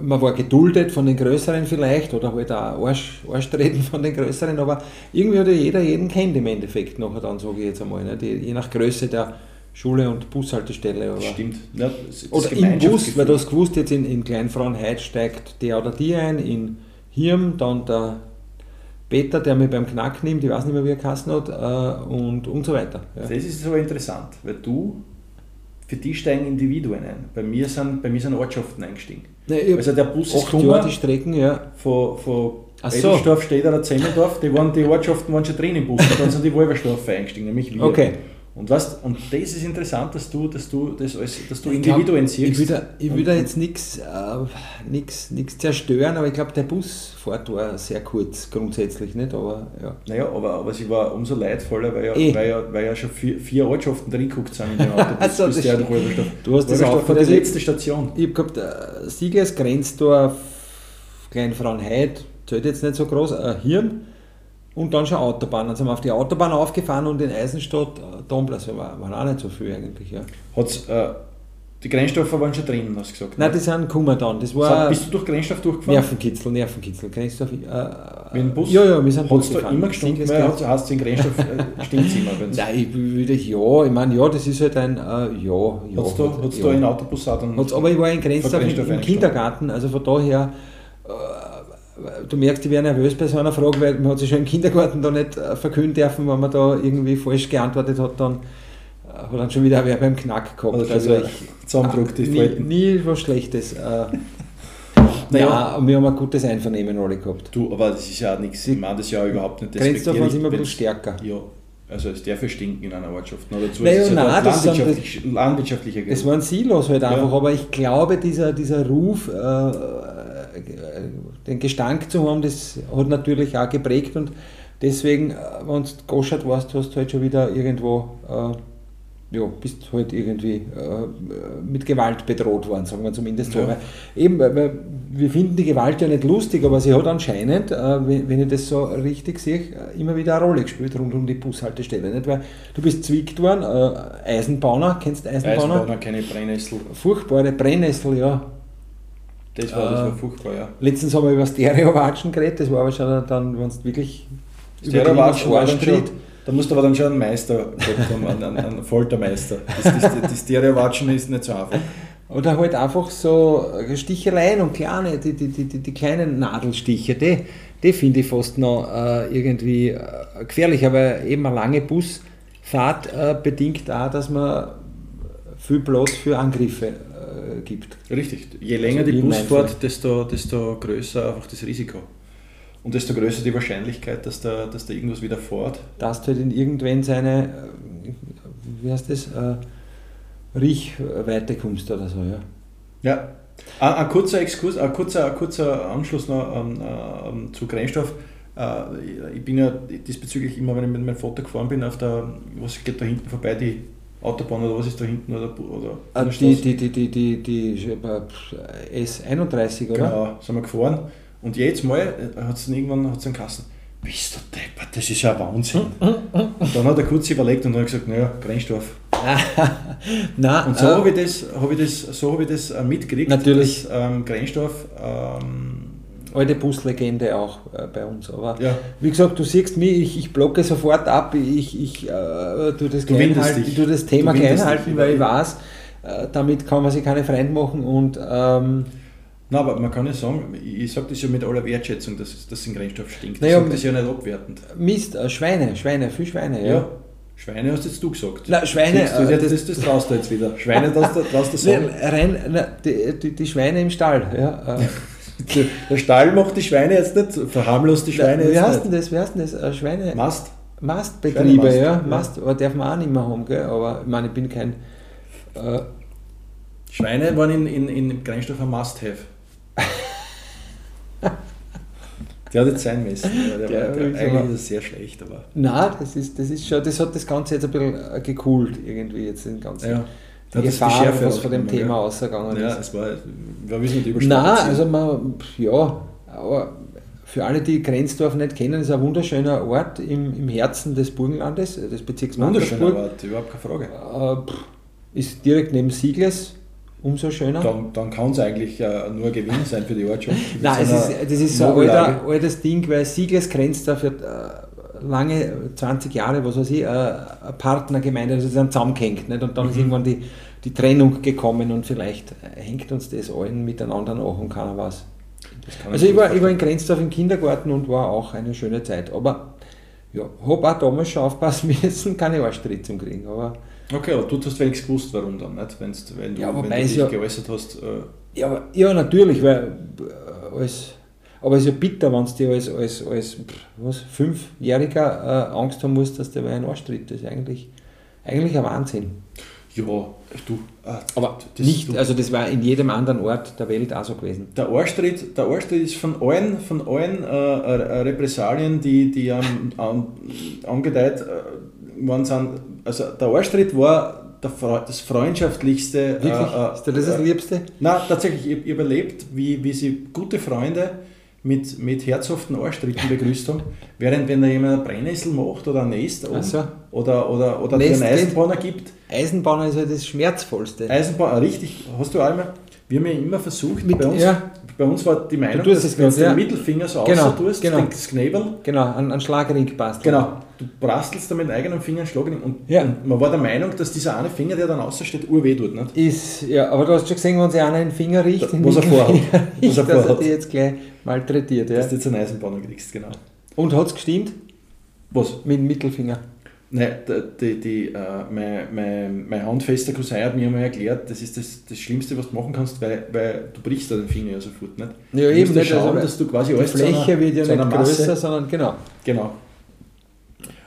man war geduldet von den Größeren vielleicht oder halt auch Arsch, Arschtreten von den Größeren, aber irgendwie hat ja jeder jeden kennt im Endeffekt nachher dann, sage ich jetzt einmal, nicht? je nach Größe der Schule und Bushaltestelle. Oder, Stimmt. Ja, oder im Bus, weil du hast gewusst, jetzt in, in Kleinfrauenheit steigt der oder die ein, in Hirn dann der Peter, der mich beim Knack nimmt, ich weiß nicht mehr, wie er geheißen hat, äh, und, und so weiter. Ja. Das ist so interessant, weil du, für die steigen Individuen ein. Bei mir sind, bei mir sind Ortschaften eingestiegen. Nee, also der Bus ist gekommen, die Strecken, ja. von, von Edelsdorf, so. Stedter, Zemmendorf, die, waren, die Ortschaften waren schon drin im Bus, und dann sind die Wolversdorf eingestiegen, nämlich wir. Okay. Und, weißt, und das ist interessant, dass du, dass du, das als, dass du Individuen siehst. Ich will da, ich will da jetzt nichts äh, zerstören, aber ich glaube, der Busfahrt war sehr kurz grundsätzlich, nicht? Aber, ja. Naja, aber, aber sie war umso leidvoller, weil ja, eh. weil ja, weil ja schon vier, vier Ortschaften drin geguckt sind in dem Auto. also, das der du hast das auch für die letzte Station. Ich habe gehabt, äh, Siegers, Grenzdorf, Kleinfrauenheid, zählt jetzt nicht so groß, äh, Hirn und dann schon Autobahn. Dann sind wir auf die Autobahn aufgefahren und in Eisenstadt, äh, Domplatz, war, war auch nicht so viel eigentlich. Ja. Hat's, äh, die Grenzstoffe waren schon drin, hast du gesagt? Nein, ne? die sind gekommen dann. Das war bist du durch Grenzstoff durchgefahren? Nervenkitzel, Nervenkitzel. Grenzstoff, äh, Mit dem Bus? Ja, ja, wir sind Hast du immer gestunken, weil hast, hast du den Grenzstoff, äh, immer? Nein, ich würde, ja, ich meine, ja, das ist halt ein, äh, ja, ja. Hast du, hat's ja. da in Autobus auch dann hat's, Aber ich war in Grenzstoff im, im Kindergarten, also von daher... Äh, du merkst, ich wäre nervös bei so einer Frage, weil man hat sich schon im Kindergarten da nicht äh, verkünden dürfen, wenn man da irgendwie falsch geantwortet hat, dann äh, hat dann schon wieder wer beim Knack gehabt. Also, also ich, Zusammendruck, die nie, nie was Schlechtes. Äh, naja, wir haben ein gutes Einvernehmen alle gehabt. Du, aber das ist ja nichts, ich meine das ja überhaupt nicht Grenzdorf waren immer ein bisschen stärker. Ja, also es darf ja stinken in einer Ortschaft. Nur dazu naja, ist es nein, das landwirtschaftlich, landwirtschaftlicher Es waren Silos halt einfach, ja. aber ich glaube, dieser, dieser Ruf, äh, den Gestank zu haben, das hat natürlich auch geprägt und deswegen, äh, wenn du goschert warst, hast du halt schon wieder irgendwo, äh, ja, bist halt irgendwie äh, mit Gewalt bedroht worden, sagen wir zumindest ja. so. Eben, weil wir finden die Gewalt ja nicht lustig, aber sie hat anscheinend, äh, wenn, wenn, ich das so richtig sehe, äh, immer wieder eine Rolle gespielt rund um die Bushaltestelle. Nicht? Weil du bist zwickt worden, äh, Eisenbahner, kennst du Eisenbahner? Eisenbahner, keine Brennnessel. Furchtbare Brennnessel, ja das war, das war äh, furchtbar, ja. Letztens haben wir über Stereo-Watschen geredet, das war aber schon dann, wenn es wirklich Stereo-Watschen da musst du aber dann schon einen Meister haben, einen, einen Foltermeister. Das, das, die Stereo-Watschen ist nicht so einfach. Oder halt einfach so Sticheleien und kleine, die, die, die, die kleinen Nadelstiche, die, die finde ich fast noch äh, irgendwie äh, gefährlich, aber eben eine lange Busfahrt äh, bedingt auch, dass man viel Platz für Angriffe gibt. Richtig. Je länger also die Busfahrt, desto, desto größer einfach das Risiko. Und desto größer die Wahrscheinlichkeit, dass da, dass da irgendwas wieder fährt. Dass du halt in irgendwann seine, äh, wie heißt das, äh, Riechweite kommst oder so, ja. Ja. Ein, ein kurzer Exkurs, ein kurzer, ein kurzer Anschluss noch ähm, ähm, zu Grenzstoff. Äh, ich bin ja diesbezüglich immer, wenn ich mit meinem Vater gefahren bin, auf der, was geht da hinten vorbei, die Autobahn oder was ist da hinten? Oder, oder ah, die, die, die, die, die, die S31, oder? Genau, sind wir gefahren. Und jetzt mal äh, hat es irgendwann hat's einen Kassen. Bist du deppert, das ist ja Wahnsinn. und dann hat er kurz überlegt und dann gesagt, naja, Grenzstoff. Nein, und so äh, habe ich das, hab ich das, so hab ich das äh, mitgekriegt, natürlich. dass ähm, Grenzstoff ähm, alte Buslegende auch äh, bei uns. Aber ja. wie gesagt, du siehst mich, ich, ich blocke sofort ab, ich, ich äh, tue das, du halten, ich tue das Thema klein halten, weil ich weiß, äh, damit kann man sich keine Freund machen und ähm, na, aber man kann ja sagen, ich sage das ja mit aller Wertschätzung, dass das in Grenzstoff stinkt. Ich naja, sage das ja nicht abwertend. Mist, äh, Schweine, Schweine, viel Schweine, ja. ja. Schweine hast jetzt du gesagt. Na, Schweine. Du, das, das, das traust du jetzt wieder. Schweine, das, das traust du sagen. Rein, na, die, die, die, Schweine im Stall, ja. Der Stall macht die Schweine jetzt nicht, verharmlost die Schweine wie jetzt heißt nicht. Das, wie heißt denn das? Äh, Schweine? Mast. Mastbetriebe, Mast, ja. Mast, aber darf man auch nicht mehr haben, gell? aber ich meine, ich bin kein... Äh, Schweine waren in, in, in Grenzstoff ein Must-Have. Der hat jetzt sein müssen. Der, der, der eigentlich ist sehr schlecht, aber. Nein, das ist, das ist schon, das hat das Ganze jetzt ein bisschen äh, gekühlt irgendwie jetzt den ganzen. Ja. Die hat Gefahr, die was von dem Thema ja. ausgegangen ja, ist. Ja, es war, wir wissen nicht Nein, also man, ja, aber für alle, die Grenzdorf nicht kennen, ist ein wunderschöner Ort im, im Herzen des Burgenlandes, des Bezirks Wunderschöner Ort, überhaupt keine Frage. Äh, ist direkt neben Siegles, umso schöner. Dann, dann kann es eigentlich äh, nur ein Gewinn sein für die Ortschaft. Nein, es ist, das ist so ein alter, altes Ding, weil Sieglers grenzt da für äh, lange, 20 Jahre, was weiß ich, äh, eine Partnergemeinde, also sie sind zusammengehängt. Nicht? Und dann Mhm. ist irgendwann die, die Trennung gekommen und vielleicht hängt uns das allen miteinander nach und keiner was. Also ich war, ich war in Grenzdorf im Kindergarten und war auch eine schöne Zeit. Aber ja, habe auch damals schon aufpassen müssen, keine Arschtritt zu kriegen. Aber Okay, aber du hast wenigstens gewusst, warum dann, nicht? Wenn's, wenn du, Ja, wenn du dich ja- geäußert hast. Äh, Ja, aber, ja natürlich, weil äh, als, aber es ist ja bitter, wenn du dir als, als, als was, Fünfjähriger äh, Angst haben musst, dass der bei einen Arschtritt. Das ist eigentlich, eigentlich ein Wahnsinn. ja, du. Äh, Aber das- nicht, du- also das war in jedem anderen Ort der Welt auch so gewesen. Der Arschtritt, der Arschtritt ist von allen, von allen äh, äh, Repressalien, die, die an, an, angedeiht äh, worden sind. Also der Arschtritt war der, Fre- das freundschaftlichste. Wirklich? Äh, ist das das äh, Liebste? Nein, tatsächlich, ich, ich habe erlebt, wie, wie sie gute Freunde mit, mit herzhaften Arschtritten begrüßt haben, während wenn da jemand eine Brennnessel macht oder ein Nest oben so. oder, oder, oder dir Nest einen geht. Eisenbahner gibt. Eisenbahner ist ja das Schmerzvollste. Eisenbahn, richtig, hast du einmal, wir haben ja immer versucht, Mit- bei, uns, ja. bei uns war die Meinung, dass du grad, ja. den Mittelfinger so Genau, außer tust, genau. das Knebel, Genau, an, an Schlagring passt. genau, du brastelst da mit dem eigenen Finger einen Schlag in und, Ja. und man war der Meinung, dass dieser eine Finger, der dann außer steht, urweh tut. Nicht? Ist, ja, aber du hast schon gesehen, wenn sich einer einen Finger riecht, Da- was er vorhat. Mittelfinger Was er riecht, dass er vorhat. die jetzt gleich malträtiert. Ja. Dass du jetzt einen Eisenbahner kriegst, genau. Und hat es gestimmt? Was? Mit dem Mittelfinger. Nein, die, die, äh, mein, mein, mein handfester Cousin hat mir einmal erklärt, das ist das, das Schlimmste, was du machen kannst, weil, weil du brichst da den Finger ja sofort nicht. Ja, du eben musst nicht, schauen, also, dass du quasi Die alles zu Fläche einer- wird ja zu einer nicht Masse- größer, sondern genau. Genau.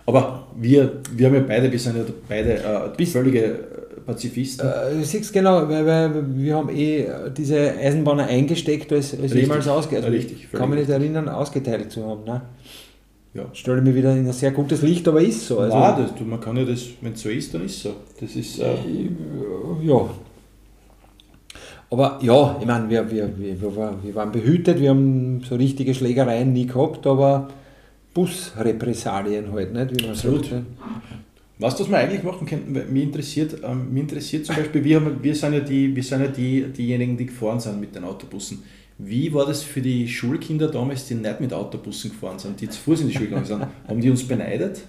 Aber wir, wir haben ja beide, wir sind ja beide äh, Bist- völlige äh, Pazifisten. Äh, du siehst genau, weil, weil wir haben eh äh, diese Eisenbahner eingesteckt, als, als Richtig. jemals ausgeteilt. Richtig, ich völlig kann mich nicht erinnern, ausgeteilt zu haben. Ne? ja. Stelle mir wieder in ein sehr gutes Licht, aber ist so. Also, Nein, das, man kann ja das, wenn es so ist, dann ist es so. Das ist, äh, Ja. Aber ja, ich meine, wir, wir, wir, wir waren behütet, wir haben so richtige Schlägereien nie gehabt, aber Busrepressalien halt, nicht? Wie man Absolut. sagt, was das wir eigentlich machen könnten, weil mich interessiert, ähm, mich interessiert zum Beispiel, wir, haben, wir sind ja, die, wir sind ja die, diejenigen, die gefahren sind mit den Autobussen. Wie war das für die Schulkinder damals, die nicht mit Autobussen gefahren sind, die zu Fuß in die Schule gegangen sind? Haben die uns beneidet?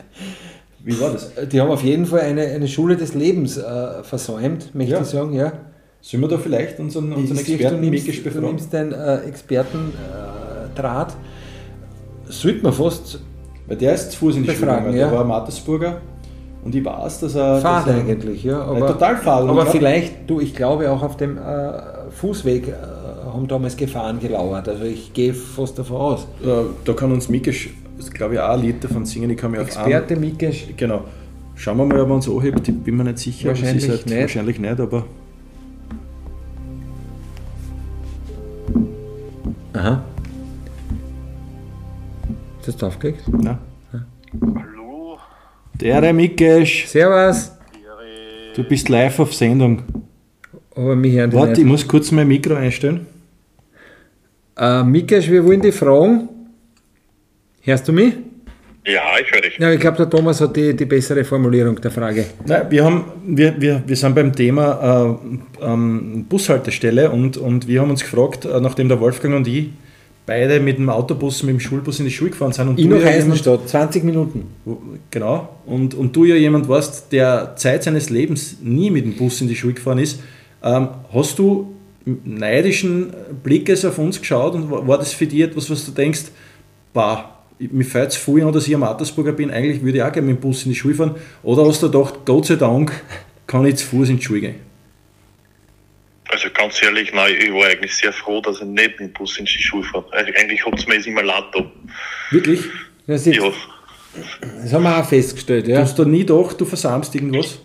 Wie war das? Die haben auf jeden Fall eine, eine Schule des Lebens äh, versäumt, möchte Ja. ich sagen, ja. Sollen wir da vielleicht unseren, unseren Experten du nimmst, du nimmst deinen äh, Expertendraht. Äh. Sollte man fast Weil der ist zu Fuß in die Befragen, Schule ja. der war Mattersburger und ich weiß, dass er... fad dass er eigentlich, ja. Aber, total fad. Aber vielleicht, du, ich glaube auch auf dem äh, Fußweg äh, haben damals Gefahren gelauert. Also ich gehe fast davon aus. Äh, da kann uns Mikisch, glaube ich, auch ein Lied davon singen. Ich kann auf Experte Mikesch. einen, Genau. Schauen wir mal, ob er uns anhebt. Ich bin mir nicht sicher. Wahrscheinlich ist nicht. Wahrscheinlich nicht, aber... Aha. Ist das draufgelegt? Nein. Hallo, Der Mikisch, Servus. Du bist live auf Sendung. Aber mich hören die Warte, ich nicht. muss kurz mein Mikro einstellen. Äh, Mikesch, wir wollen dich fragen. Hörst du mich? Ja, ich höre dich. Ja, ich glaube, der Thomas hat die, die bessere Formulierung der Frage. Nein, wir, haben, wir, wir, wir sind beim Thema äh, ähm, Bushaltestelle und, und wir haben uns gefragt, äh, nachdem der Wolfgang und ich beide mit dem Autobus, mit dem Schulbus in die Schule gefahren sind und du nach ja jemand, Eisenstadt, 20 Minuten. genau, und, und du ja jemand warst, der Zeit seines Lebens nie mit dem Bus in die Schule gefahren ist, ähm, hast du neidischen Blickes auf uns geschaut und war, war das für dich etwas, was du denkst, bah, mir fällt es viel an, dass ich am Mattersburger bin, eigentlich würde ich auch gerne mit dem Bus in die Schule fahren. Oder hast du gedacht, Gott sei Dank kann ich zu Fuß in die Schule gehen? Also ganz ehrlich, nein, ich war eigentlich sehr froh, dass ich nicht mit dem Bus in die Schule fahre. Also eigentlich hat es mir jetzt immer leid da. Wirklich? Das, ist, Ja. das haben wir auch festgestellt. Du Ja. hast da nie gedacht, du versamst irgendwas?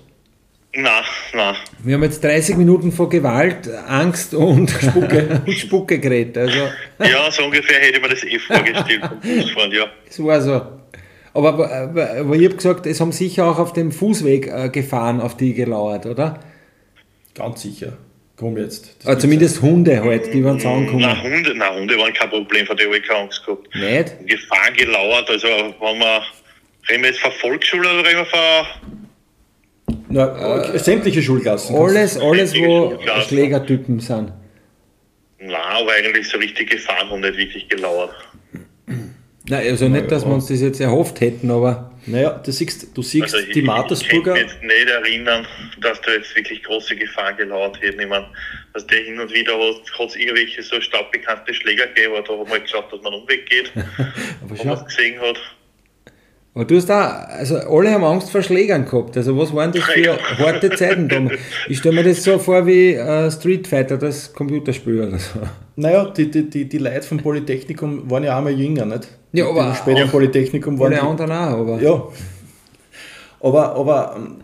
Nein, nein. Wir haben jetzt 30 Minuten vor Gewalt, Angst und Spucke, und Spucke geredet. Also, Ja, so ungefähr hätte ich mir das eh vorgestellt beim Busfahren, ja. es war so. Aber, aber, aber ich habe gesagt, es haben sicher auch auf dem Fußweg äh, Gefahren auf die gelauert, oder? Ganz sicher. Komm jetzt. Äh, zumindest Hunde halt, die waren zusammengekommen. Nein, Hunde, nein, Hunde waren kein Problem, vor der habe ich keine Angst gehabt. Nicht? Gefahren gelauert, also wenn wir, reden wir jetzt von Volksschule oder reden wir von Na, sämtliche Schulklassen. Alles, alles, wo. Schlägertypen sind. Na, aber eigentlich so richtig Gefahren haben nicht wirklich gelauert. Nein, also nicht, dass wir uns das jetzt erhofft hätten, aber Naja, du siehst, du siehst Also ich, die ich Mattersburger. kann mich jetzt nicht erinnern, dass da jetzt wirklich große Gefahren gelauert hätten. Ich meine, dass der hin und wieder hat es irgendwelche so stadtbekannte Schläger gegeben, aber da haben wir halt geschaut, dass man Umweg geht, aber wo man es gesehen hat. Aber du hast da, also alle haben Angst vor Schlägern gehabt. Also was waren das für harte Zeiten damals? Ich stelle mir das so vor wie äh, Street Fighter, das Computerspiel oder so. Naja, die, die, die, die Leute vom Polytechnikum waren ja einmal jünger, nicht? Ja, aber im späteren auch Polytechnikum waren. Alle anderen auch, aber. Ja. Aber, aber ähm,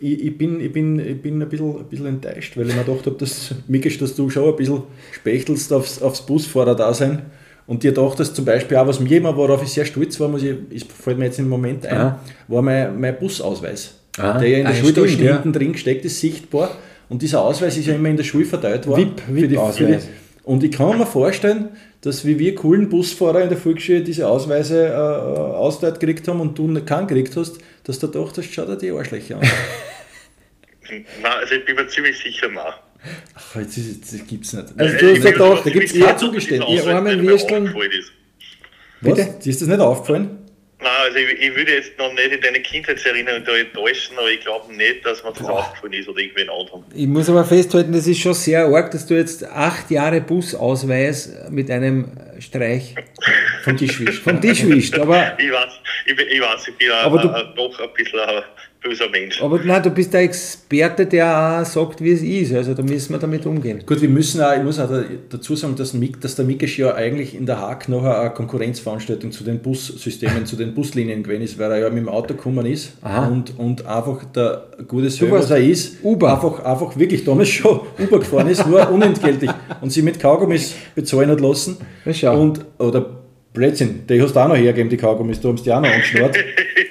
ich, ich, bin, ich, bin, ich bin ein bisschen, ein bisschen enttäuscht, weil ich mir gedacht habe, dass, Mikisch, dass du schon ein bisschen spechtelst aufs, aufs Busfahrer-Dasein und dir dachtest zum Beispiel auch, was mir immer, worauf ich sehr stolz war, muss ich, es fällt mir jetzt im Moment ein, Ja. war mein, mein Busausweis. Ah. Der ja in der Ah, Schultasche stimmt, ja. hinten drin gesteckt ist, sichtbar. Und dieser Ausweis ist ja immer in der Schule verteilt worden. VIP, für die- für die- VIP-Ausweis. Und ich kann mir vorstellen, dass wie wir coolen Busfahrer in der Volksschule diese Ausweise äh, ausgeteilt gekriegt haben und du keinen gekriegt hast, dass du gedacht hast, schau dir die Arschlöcher an. Na, also ich bin mir ziemlich sicher, nein. Ach, jetzt ist, das gibt's nicht. Also Äh, du hast mir da kein sicher, dass Zugeständnis. Ihr armen Würsteln. Bitte? Dir ist das nicht aufgefallen? Nein, also ich, ich würde jetzt noch nicht in deine Kindheitserinnerung da enttäuschen, aber ich glaube nicht, dass mir das aufgefallen ist oder irgendwen anderen. Ich muss aber festhalten, das ist schon sehr arg, dass du jetzt acht Jahre Busausweis mit einem Streich Vom Tisch wisch. vom Tisch wischt. Aber, Ich weiß, ich, bin- ich, weiß, ich bin Aber du- ein, ein, doch ein bisschen ein böser Mensch. aber nein, du bist der Experte, der auch sagt, wie es ist. Also da müssen wir damit umgehen. Gut, wir müssen auch, ich muss auch da- dazu sagen, dass, Mik, dass der Mikesch ja eigentlich in der Haag nachher eine Konkurrenzveranstaltung zu den Bussystemen, zu den Buslinien gewesen ist, weil er ja mit dem Auto gekommen ist Aha. und, und einfach der gute was er ist, Uber. Einfach, einfach wirklich damals schon Uber gefahren ist, nur unentgeltlich und sie mit Kaugummis bezahlen hat lassen. Und, oder Blödsinn, die hast du auch noch hergegeben, die Kaugummis, du hast die auch noch angeschnurrt.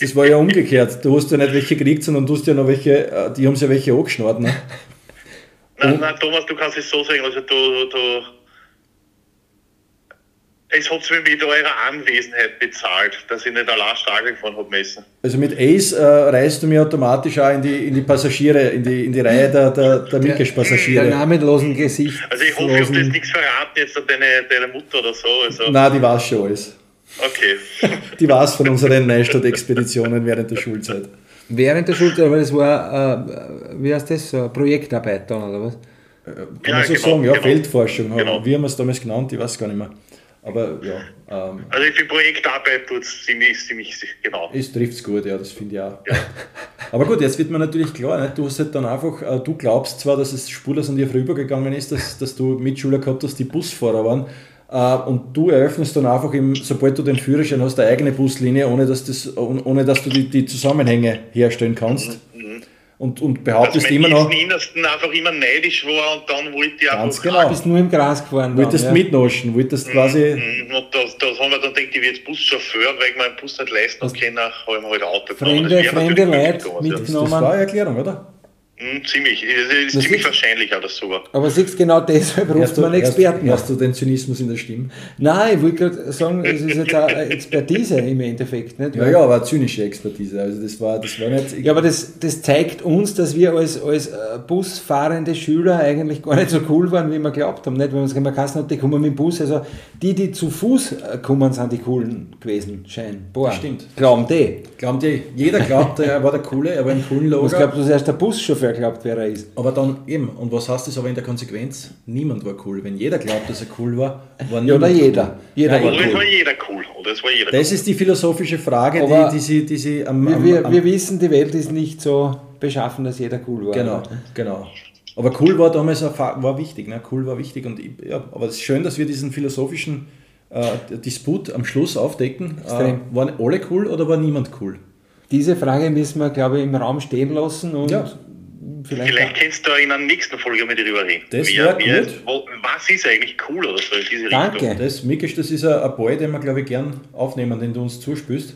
Das war ja umgekehrt. Du hast ja nicht welche gekriegt, sondern du hast ja noch welche, äh, die haben sich ja welche angeschnurrt. Ne? Nein, nein, Thomas, du kannst es so sagen, also du, du es hat mir mit eurer Anwesenheit bezahlt, dass ich nicht allein Stagel gefahren habe müssen. Also mit Ace äh, reißt du mir automatisch auch in die, in die Passagiere, in die, in die Reihe der, der, der Der Mikesh-Passagiere. namenlosen Gesicht. Also ich hoffe, ich habe das nichts verraten jetzt an deine, deine Mutter oder so. Also, Nein, die weiß schon alles. Okay. Die weiß von unseren Neustadt-Expeditionen während der Schulzeit. Während der Schulzeit, aber das war, äh, wie heißt das, eine Projektarbeit dann, oder was? Kann Ja, man so genau, sagen, ja, genau. Feldforschung. Genau. Wie haben wir es damals genannt? Ich weiß gar nicht mehr. Aber ja, ähm, Also für Projektarbeit tut es ziemlich, ziemlich genau. es trifft es gut, ja, das finde ich auch. Aber gut, jetzt wird mir natürlich klar, nicht? du hast halt dann einfach, äh, du glaubst zwar, dass es spurlos an dir vorübergegangen ist, dass, dass du Mitschüler gehabt hast, die Busfahrer waren, äh, und du eröffnest dann einfach, im, sobald du den Führerschein hast, eine eigene Buslinie, ohne dass, das, ohne dass du die, die Zusammenhänge herstellen kannst. Und, und Also behauptest mein immer noch, im Innersten einfach immer neidisch war und dann wollte ich ganz einfach... genau, Du bist nur im Gras gefahren. wolltest ja. mitnaschen, wolltest quasi, Mhm, Und da, da haben wir dann gedacht, ich werde jetzt Buschauffeur, weil ich meinen Bus nicht leisten kann, habe ich mir halt Auto genommen. Fremde- Das fremde Leute möglich gewesen, mit- ja. das, genommen. das war eine Erklärung, oder? Mhm, ziemlich. Es ist Das ziemlich ist- wahrscheinlich auch, dass so war. Aber siehst genau deshalb ruft du, man Experten. hörst, hörst du den Zynismus in der Stimme? Nein, ich wollte gerade sagen, es ist jetzt auch eine Expertise im Endeffekt. Nicht? Ja, ja, aber eine zynische Expertise. Also das war, das war nicht. Ja, aber das, das zeigt uns, dass wir als, als äh, busfahrende Schüler eigentlich gar nicht so cool waren, wie wir glaubt haben. Nicht? Wenn man es immer Kassen hat, die kommen mit dem Bus. Also die, die zu Fuß äh, kommen, sind die coolen gewesen, scheinbar. Stimmt. Glauben die. Glaubt ihr, jeder glaubt, er war der Coole, er war ein coolen Was Logo. glaubt, dass erst der Buschauffeur glaubt, wer er ist? Aber dann eben, und was heißt das aber in der Konsequenz? Niemand war cool. Wenn jeder glaubt, dass er cool war, war Ja, niemand oder cool. jeder. Jeder Nein, war Oder es war cool. jeder cool. Oder es war jeder Das ist die philosophische Frage, Aber die, die sie, die sie am, Wir, am, wir, am wir wissen, die Welt ist nicht so beschaffen, dass jeder cool war. Genau, genau. Aber cool war damals war wichtig, ne? cool war wichtig. Und ich, ja, aber es ist schön, dass wir diesen philosophischen äh, Disput am Schluss aufdecken. Äh, waren alle cool oder war niemand cool? Diese Frage müssen wir, glaube ich, im Raum stehen lassen und Ja. Vielleicht, Vielleicht kannst du in einer nächsten Folge mit drüber reden. Das Wer- wär wer- gut. wo- Was ist eigentlich cool oder so in diese Danke. Richtung? Das, Mikisch, das ist ein, ein Boy, den wir, glaube ich, gern aufnehmen, den du uns zuspürst.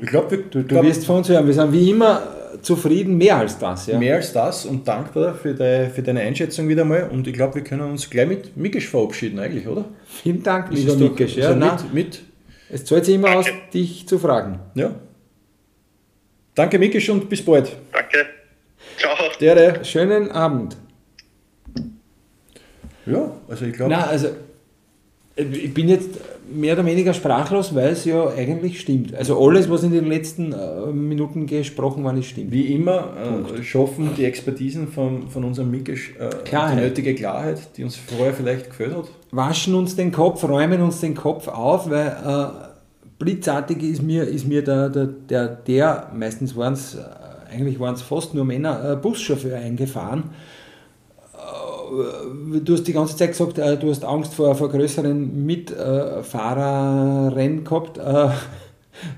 Ich glaube, du, du glaub, wirst von uns hören. Wir sind wie immer zufrieden, mehr als das. Ja? mehr als das und dankbar für, de, für deine Einschätzung wieder mal. Und ich glaube, wir können uns gleich mit Mikisch verabschieden, eigentlich, oder? Vielen Dank, Ist lieber ist Ja, nein, mit, mit, es zahlt sich immer aus, dich zu fragen. ja. Danke, Mikisch, und bis bald. Danke. Ciao. Dere. Schönen Abend. Ja, also ich glaube. Na, also ich bin jetzt mehr oder weniger sprachlos, weil es ja eigentlich stimmt. Also alles, was in den letzten äh, Minuten gesprochen worden ist, stimmt. Wie immer äh, schaffen die Expertisen von, von unserem Mikisch äh, die nötige Klarheit, die uns vorher vielleicht gefällt hat. Waschen uns den Kopf, räumen uns den Kopf auf, weil äh, blitzartig ist mir, ist mir der, der, der, der meistens waren es, äh, eigentlich waren es fast nur Männer, äh, Buschauffeur eingefahren. Äh, Du hast die ganze Zeit gesagt, äh, du hast Angst vor, vor größeren Mitfahrerrennen gehabt. Äh,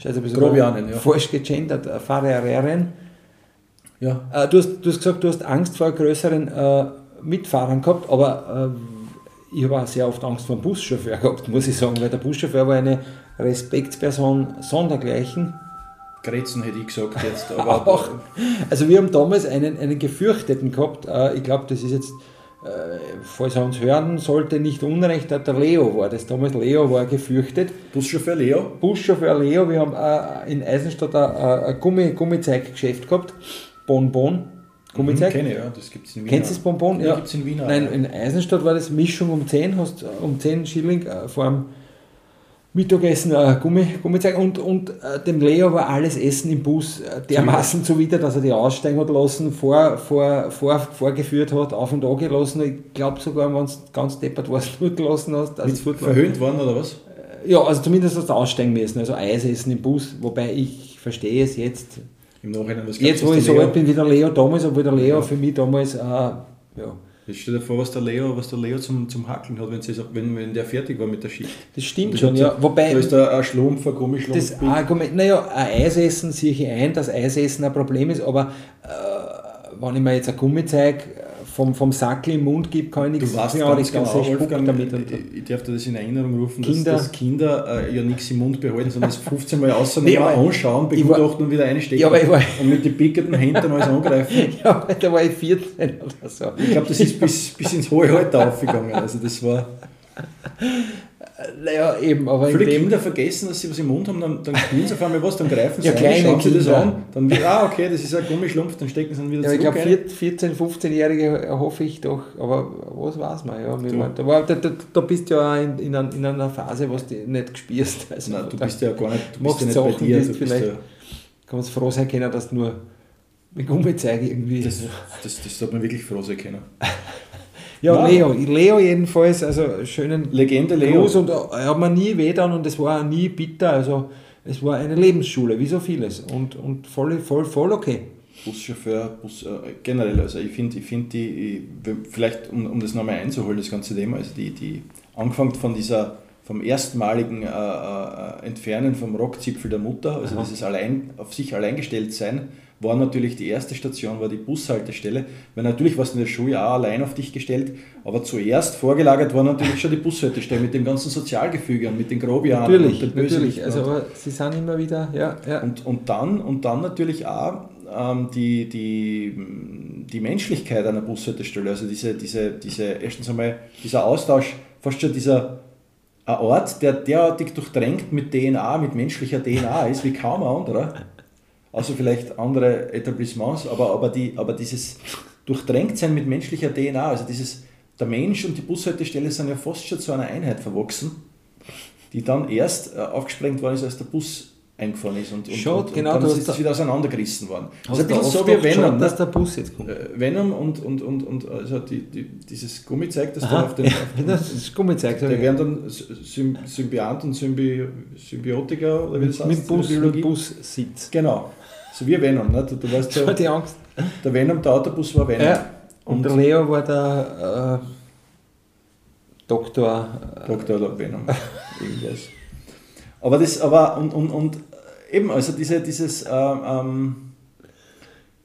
Scheiße, ein bisschen Grobianen, ja. falsch gegendert, äh, Fahrerrennen. Ja. Äh, du, hast, du hast gesagt, du hast Angst vor größeren Mitfahrern gehabt, aber ich habe auch sehr oft Angst vor dem Buschauffeur gehabt, muss ich sagen, weil der Buschauffeur war eine Respektsperson sondergleichen. Grätzen hätte ich gesagt jetzt. Aber Auch, also wir haben damals einen, einen gefürchteten gehabt, äh, ich glaube, das ist jetzt, äh, falls er uns hören sollte, nicht unrecht, der der Leo war das damals, Leo war gefürchtet. Buschauffeur Leo. Buschauffeur Leo, wir haben äh, in Eisenstadt ein, Gummi, Gummizeiggeschäft gehabt, Bonbon, Gummizeig. Kenne ich, ja, das gibt es in Wien. Kennst du das Bonbon? Ja, gibt's in Wien Nein, ja. in Eisenstadt war das Mischung um 10, hast um 10 Schilling vor dem Mittagessen äh, Gummi, Gummizeig und, und äh, dem Leo war alles Essen im Bus äh, dermaßen zuwider, dass er die aussteigen hat lassen, vor, vor, vor, vorgeführt hat, auf und an gelassen. Ich glaube sogar, wenn du ganz deppert warst, nur gelassen hast. Also Mit es war- verhöhnt worden oder was? ja, also zumindest hast du aussteigen müssen, also Eis essen im Bus, wobei ich verstehe es jetzt, Im Nachhinein, was jetzt wo ich so alt bin wie der Leo damals, obwohl der Leo Ja. für mich damals, äh, ja, Jetzt stell dir vor, was der Leo, was der Leo zum, zum Hackeln hat, wenn, wenn, wenn der fertig war mit der Schicht. das stimmt schon, ja, wobei... Da ist da ein Schlumpf, ein Gummischlumpf. Das Argument, naja, ein Eisessen sehe ich ein, dass Eisessen ein Problem ist, aber äh, wenn ich mir jetzt ein Gummizeig vom, vom Sackel im Mund gebe, kann ich nichts ja, ganz ich kann genau, Wolfgang, damit. Und, ich, ich darf dir das in Erinnerung rufen, Kinder- dass, dass Kinder äh, ja nichts im Mund behalten, sondern das 15 Mal rausnehmen, Nee, aber- anschauen, war- begutachten und wieder einstecken Ja, aber ich war- und mit den pickenden Händen alles angreifen. ja, da war ich 14 oder so. Ich glaube, das ist bis, bis ins hohe Alter aufgegangen. Also das war... Naja, eben, aber Viele dem, Kinder vergessen, dass sie was im Mund haben, dann, dann spielen sie auf einmal was, dann greifen sie Ja, ein, schauen sie das an, dann wird, ah, okay, das ist ein Gummischlumpf, dann stecken sie ihn wieder ja, ich zurück. glaube, ein. 14, 15-Jährige hoffe ich doch, aber was weiß man, ja. Du. waren- Da, da, da, bist du ja in, in, einer- in einer Phase, was du nicht gespürst. Also, Nein, du bist ja gar nicht, du bist machst ja nicht bei Sachen, dir. die Du vielleicht- ja, kannst froh sein können, dass du nur mit Gummizeig irgendwie... das, das, das sollte man wirklich froh sein können. Ja, Nein. Leo. Leo jedenfalls, also schönen Legende Leo. Gruß und er hat mir nie wehtan und es war auch nie bitter, also es war eine Lebensschule, wie so vieles und, und voll, voll, voll okay. Buschauffeur, Bus, äh, generell, also ich finde, ich find die, ich, vielleicht um, um das nochmal einzuholen, das ganze Thema, also die, die angefangen von dieser, vom erstmaligen äh, äh, Entfernen vom Rockzipfel der Mutter, also Aha. dieses allein, auf sich allein gestellt sein, war natürlich die erste Station, war die Bushaltestelle, weil natürlich warst du in der Schule auch allein auf dich gestellt, aber zuerst vorgelagert war natürlich schon die Bushaltestelle mit dem ganzen Sozialgefüge und mit den Grobianen Natürlich, und den natürlich, also aber sie sind immer wieder, ja, ja. und, und, dann, und dann natürlich auch ähm, die, die, die Menschlichkeit einer Bushaltestelle, also diese, diese, diese, erstens einmal dieser Austausch, fast schon dieser ein Ort, der derartig durchdrängt mit DNA, mit menschlicher DNA ist, wie kaum ein anderer. Außer vielleicht andere Etablissements, aber, aber, die, aber dieses Durchdrängtsein mit menschlicher DNA, also dieses, der Mensch und die Bushaltestelle sind ja fast schon zu einer Einheit verwachsen, die dann erst äh, aufgesprengt worden ist, als der Bus eingefahren ist und, und, Schon, und, genau, und dann ist da- wieder auseinandergerissen worden. Das ist ein du bisschen so wie Venom, dass ne? der Bus jetzt kommt. Äh, Venom und, und, und, und also die, die, dieses Gummizeug, das da auf den, auf den das ist da ich. werden dann Sym Symbiont und Symbi Symbiotika oder wie das mit, heißt mit Bus, mit Biologie. Bussitz. Genau, so wie Venom. Ne? Du, du weißt ja, die Angst. der Venom, der Autobus war Venom. Ja. Und, Und- der Leo war der äh, Doktor. Äh, Doktor oder Venom. Irgendwas. Aber das, aber und, und, und eben, also diese, dieses, ähm, ähm,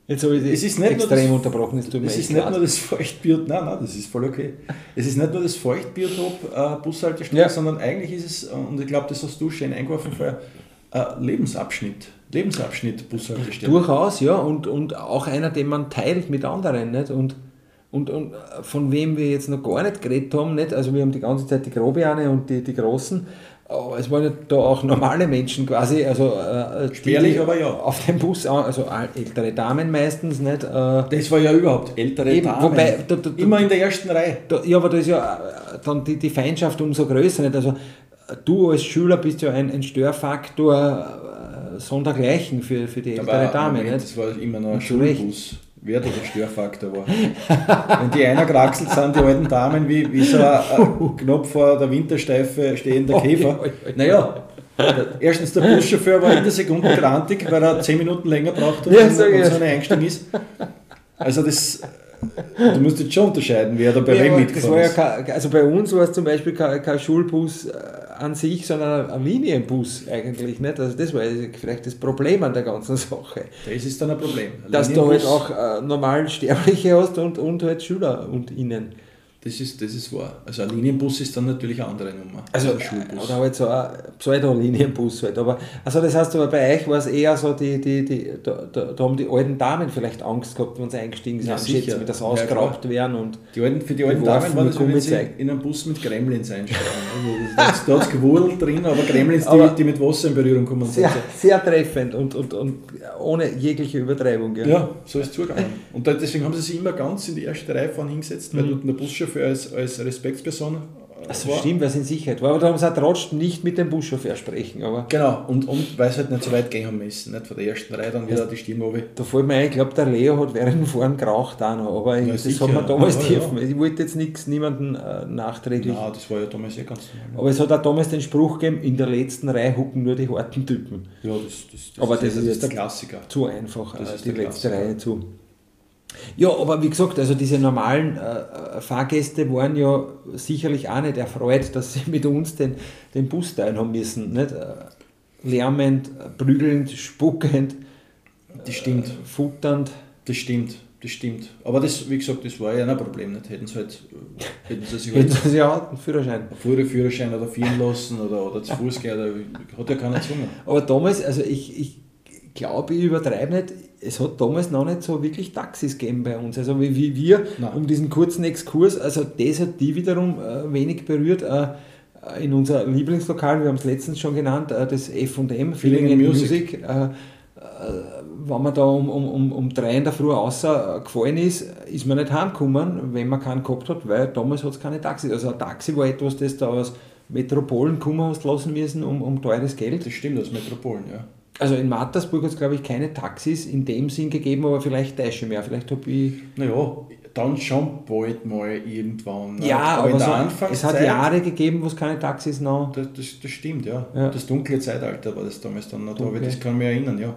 jetzt habe ich Es ist nicht nur extrem das- unterbrochen, es tut mir es echt ist nicht leid. nur das Feuchtbiotop, nein, nein, das ist voll okay. Es ist nicht nur das Feuchtbiotop äh, Bushaltestelle, Ja. sondern eigentlich ist es, äh, und ich glaube, das hast du schön eingeworfen vorher, äh, Lebensabschnitt. Lebensabschnitt Bushaltestelle. Durchaus, ja, und, und auch einer, den man teilt mit anderen. Nicht? Und Und, und von wem wir jetzt noch gar nicht geredet haben, nicht? also wir haben die ganze Zeit die Grobiane und die, die Großen, es waren ja da auch normale Menschen quasi, also äh, Spärlich, die aber ja. auf dem Bus, also ältere Damen meistens, nicht? Äh, Das war ja überhaupt ältere Eben, Damen. wobei, da- da- Immer in der ersten Reihe. da, ja, aber da ist ja äh, dann die, die Feindschaft umso größer. Nicht? Also du als Schüler bist ja ein, ein Störfaktor äh, sondergleichen für, für die ältere Aber Dame. Moment, Nicht? das war immer noch ein. Schulbus. Wer da der Störfaktor war. Wenn die einer kraxelt, sind die alten Damen wie, wie so ein, Knopf vor der Wintersteife stehender Käfer. Naja, erstens der Buschauffeur war in der Sekunde grantig, weil er zehn Minuten länger braucht, Ja, ich wenn so ja. eine eingestiegen ist. Also das, du musst jetzt schon unterscheiden, wer da bei Ja, wem mitgefahren ja ist. kein, also bei uns war es zum Beispiel kein, kein Schulbus äh, an sich, sondern ein Linienbus eigentlich. Nicht? Also das war vielleicht das Problem an der ganzen Sache. Das ist dann ein Problem. Dass du halt auch äh, normal Sterbliche hast und, und halt Schüler und innen. Das ist, das ist wahr. Also ein Linienbus ist dann natürlich eine andere Nummer. Also, als ein Schulbus. oder halt so ein Pseudo-Linienbus halt. Aber, also das heißt aber bei euch war es eher so, die, die, die, da, da, da haben die alten Damen vielleicht Angst gehabt, wenn sie eingestiegen sind, Ja, sicher. ich, dass sie Ja, ausgeraubt werden und Die alten, für die alten Damen war das, wenn sie in einem Bus mit Gremlins einsteigen. Also, da hat es gewurdelt drin, aber Gremlins, die, Aber- die mit Wasser in Berührung kommen. sehr, sehr treffend und, und, und ohne jegliche Übertreibung. Ja. Ja, so ist es zugegangen. Und deswegen haben sie sich immer ganz in die erste Reihe vorne hingesetzt, weil dort der Buschauffeur als, als Respektsperson äh, Also war. stimmt, weil es in Sicherheit war. Aber da haben sie auch trotzdem nicht mit dem Buschauffeur sprechen. Aber Genau, und, und weil sie halt nicht so weit gehen haben müssen. Nicht von der ersten Reihe dann wieder die Stimme runter. da fällt mir ein, ich glaube, der Leo hat während dem Fahren geraucht auch noch. Aber Ja, das sicher. hat man damals Ja, dürfen. Ich wollte jetzt nichts, niemanden äh, nachträglich. Nein, das war ja damals eh ganz normal. Aber es hat auch damals den Spruch gegeben, in der letzten Reihe hucken nur die harten Typen. Ja, das, das, das, Aber ist, das ist der Klassiker. zu einfach, Das äh, ist die letzte Klassiker. Reihe zu. Ja, aber wie gesagt, also diese normalen äh, Fahrgäste waren ja sicherlich auch nicht erfreut, dass sie mit uns den, den Bus teilen haben müssen. Nicht? Äh, Lärmend, äh, prügelnd, spuckend, Das stimmt. äh, futternd. Das stimmt, das stimmt. Aber das, wie gesagt, das war ja ein Problem nicht. Hätten sie halt, äh, hätten sie sich Hätten halt sie ja auch einen Führerschein. den Führerschein oder fahren lassen oder, oder zu Fuß gehen, hat ja keiner gezwungen. Aber damals, also ich, ich glaube, ich übertreibe nicht, es hat damals noch nicht so wirklich Taxis gegeben bei uns. Also wie, wie wir, Nein. um diesen kurzen Exkurs, also das hat die wiederum äh, wenig berührt. Äh, in unser Lieblingslokal, wir haben es letztens schon genannt, äh, das F&M, Feeling and Music, äh, äh, wenn man da um, um, um, um drei in der Früh außer äh, gefallen ist, ist man nicht heimgekommen, wenn man keinen gehabt hat, weil damals hat es keine Taxis. Also ein Taxi war etwas, das da aus Metropolen kommen hast lassen müssen, um, um teures Geld. Das stimmt, aus Metropolen, ja. Also in Mattersburg hat es, glaube ich, keine Taxis in dem Sinn gegeben, aber vielleicht täusche ich mehr. Vielleicht habe ich. Naja, dann schon bald mal irgendwann. Ja, aber, der so, Anfangszeit, es hat Jahre gegeben, wo es keine Taxis noch. Das, das, das stimmt, ja. Ja. Das dunkle Zeitalter war das damals dann noch da, aber das kann mich erinnern, ja.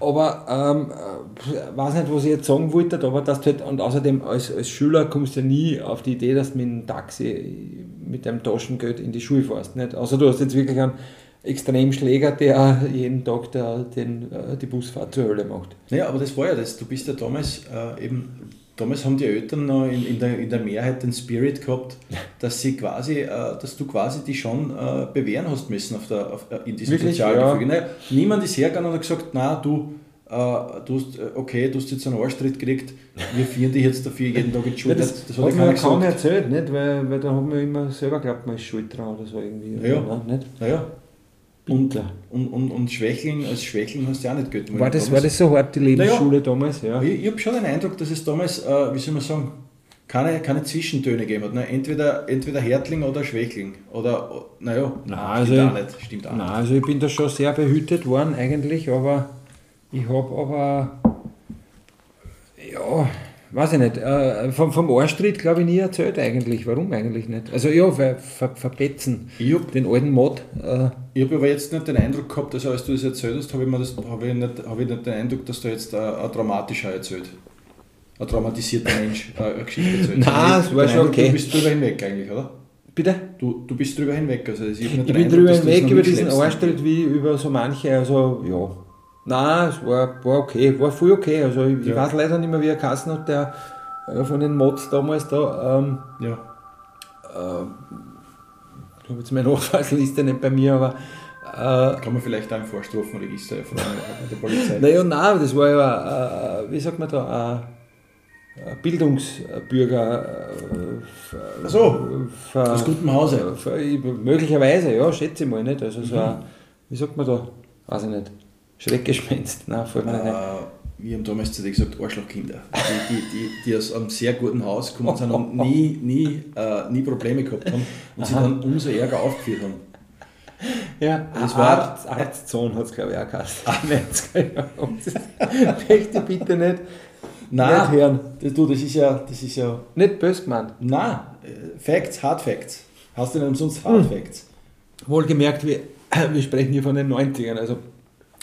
Aber ähm, äh, weiß nicht, was ich jetzt sagen wollte, aber dass du halt, und außerdem als, als Schüler kommst du ja nie auf die Idee, dass du mit dem Taxi mit deinem Taschengeld in die Schule fährst. Nicht? Also du hast jetzt wirklich einen Extremschläger, der jeden Tag der, den, äh, die Busfahrt zur Hölle macht. Naja, aber das war ja das. Du bist ja damals äh, eben, damals haben die Eltern noch in, in, der, in der Mehrheit den Spirit gehabt, dass sie quasi, äh, dass du quasi die schon äh, bewähren hast müssen auf der, auf, äh, in diesem Wirklich? Sozialgefüge. Naja, niemand ist hergegangen und hat gesagt, na du, äh, du hast, okay, du hast jetzt einen Arschtritt gekriegt, wir führen dich jetzt dafür jeden Tag in die Ja, das, das hat hat ja mir kaum erzählt, nicht? Weil, weil da haben wir immer selber geglaubt, man ist schuld dran oder so irgendwie. Ja. Oder, nicht? Naja, und, Bitter. und, und, und Schwächling, als Schwächling hast du ja auch nicht Geld War das, war das so hart, die Lebensschule damals? Ja. Ich, ich habe schon den Eindruck, dass es damals, äh, wie soll man sagen, keine, keine Zwischentöne gegeben hat. Ne? Entweder, entweder Härtling oder Schwächling. Oder, naja, Nein, stimmt also- auch nicht. Stimmt auch Nein, also ich bin da schon sehr behütet worden eigentlich, aber ich habe aber, ja, weiß ich nicht, äh, vom, vom Arschtritt glaube ich nie erzählt eigentlich. Warum eigentlich nicht? Also ja, weil ver, verpetzen, habe den alten Mod. Äh, ich hab aber jetzt nicht den Eindruck gehabt, dass als du das erzählt hast, habe ich, mir das- hab ich, nicht, hab ich nicht den Eindruck, dass du jetzt äh, ein dramatischer erzählt. Ein traumatisierter Mensch äh, eine Geschichte erzählt. Nein, es ich- war schon Eindruck, okay. Du bist drüber hinweg eigentlich, oder? bitte? Du, du bist drüber hinweg. Also ich hab Ich bin Eindruck, drüber hinweg über diesen. Arschtritt wie über so manche, also ja. Nein, es war, war okay, war voll okay. Also ich, ich Ja. weiß leider nicht mehr, wie er geheißen hat, der äh, von den Mods damals da. Ähm, Ja. äh, ich habe jetzt meine Notfallsliste nicht bei mir, aber äh, Kann man vielleicht auch im Vorstrafenregister erfragen mit der Polizei. naja, nein, das war ja, äh, wie sagt man da, Bildungsbürger Ach so, ver, aus gutem Hause. ver, möglicherweise, ja, schätze ich mal nicht. Also so ein, wie sagt man da? Weiß ich nicht. Schreckgespenst. Nein, fällt mir nicht ein. Äh, wir haben damals zu dir gesagt, Arschlochkinder. Die, die, die, die aus einem sehr guten Haus gekommen sind und nie, nie, äh, nie Probleme gehabt haben und sie dann umso ärger aufgeführt haben. Ja, Das das war- war Arzt, Arztzone hat es glaube ich auch geheißen. Möchte bitte nicht, Nein, nicht hören. das, du, das ist ja, das ist ja, Nicht böse gemeint. nein, äh, Facts, Hard Facts. Hast du nicht umsonst Hard Facts? Wohlgemerkt, wir, wir sprechen hier von den 90ern. Also,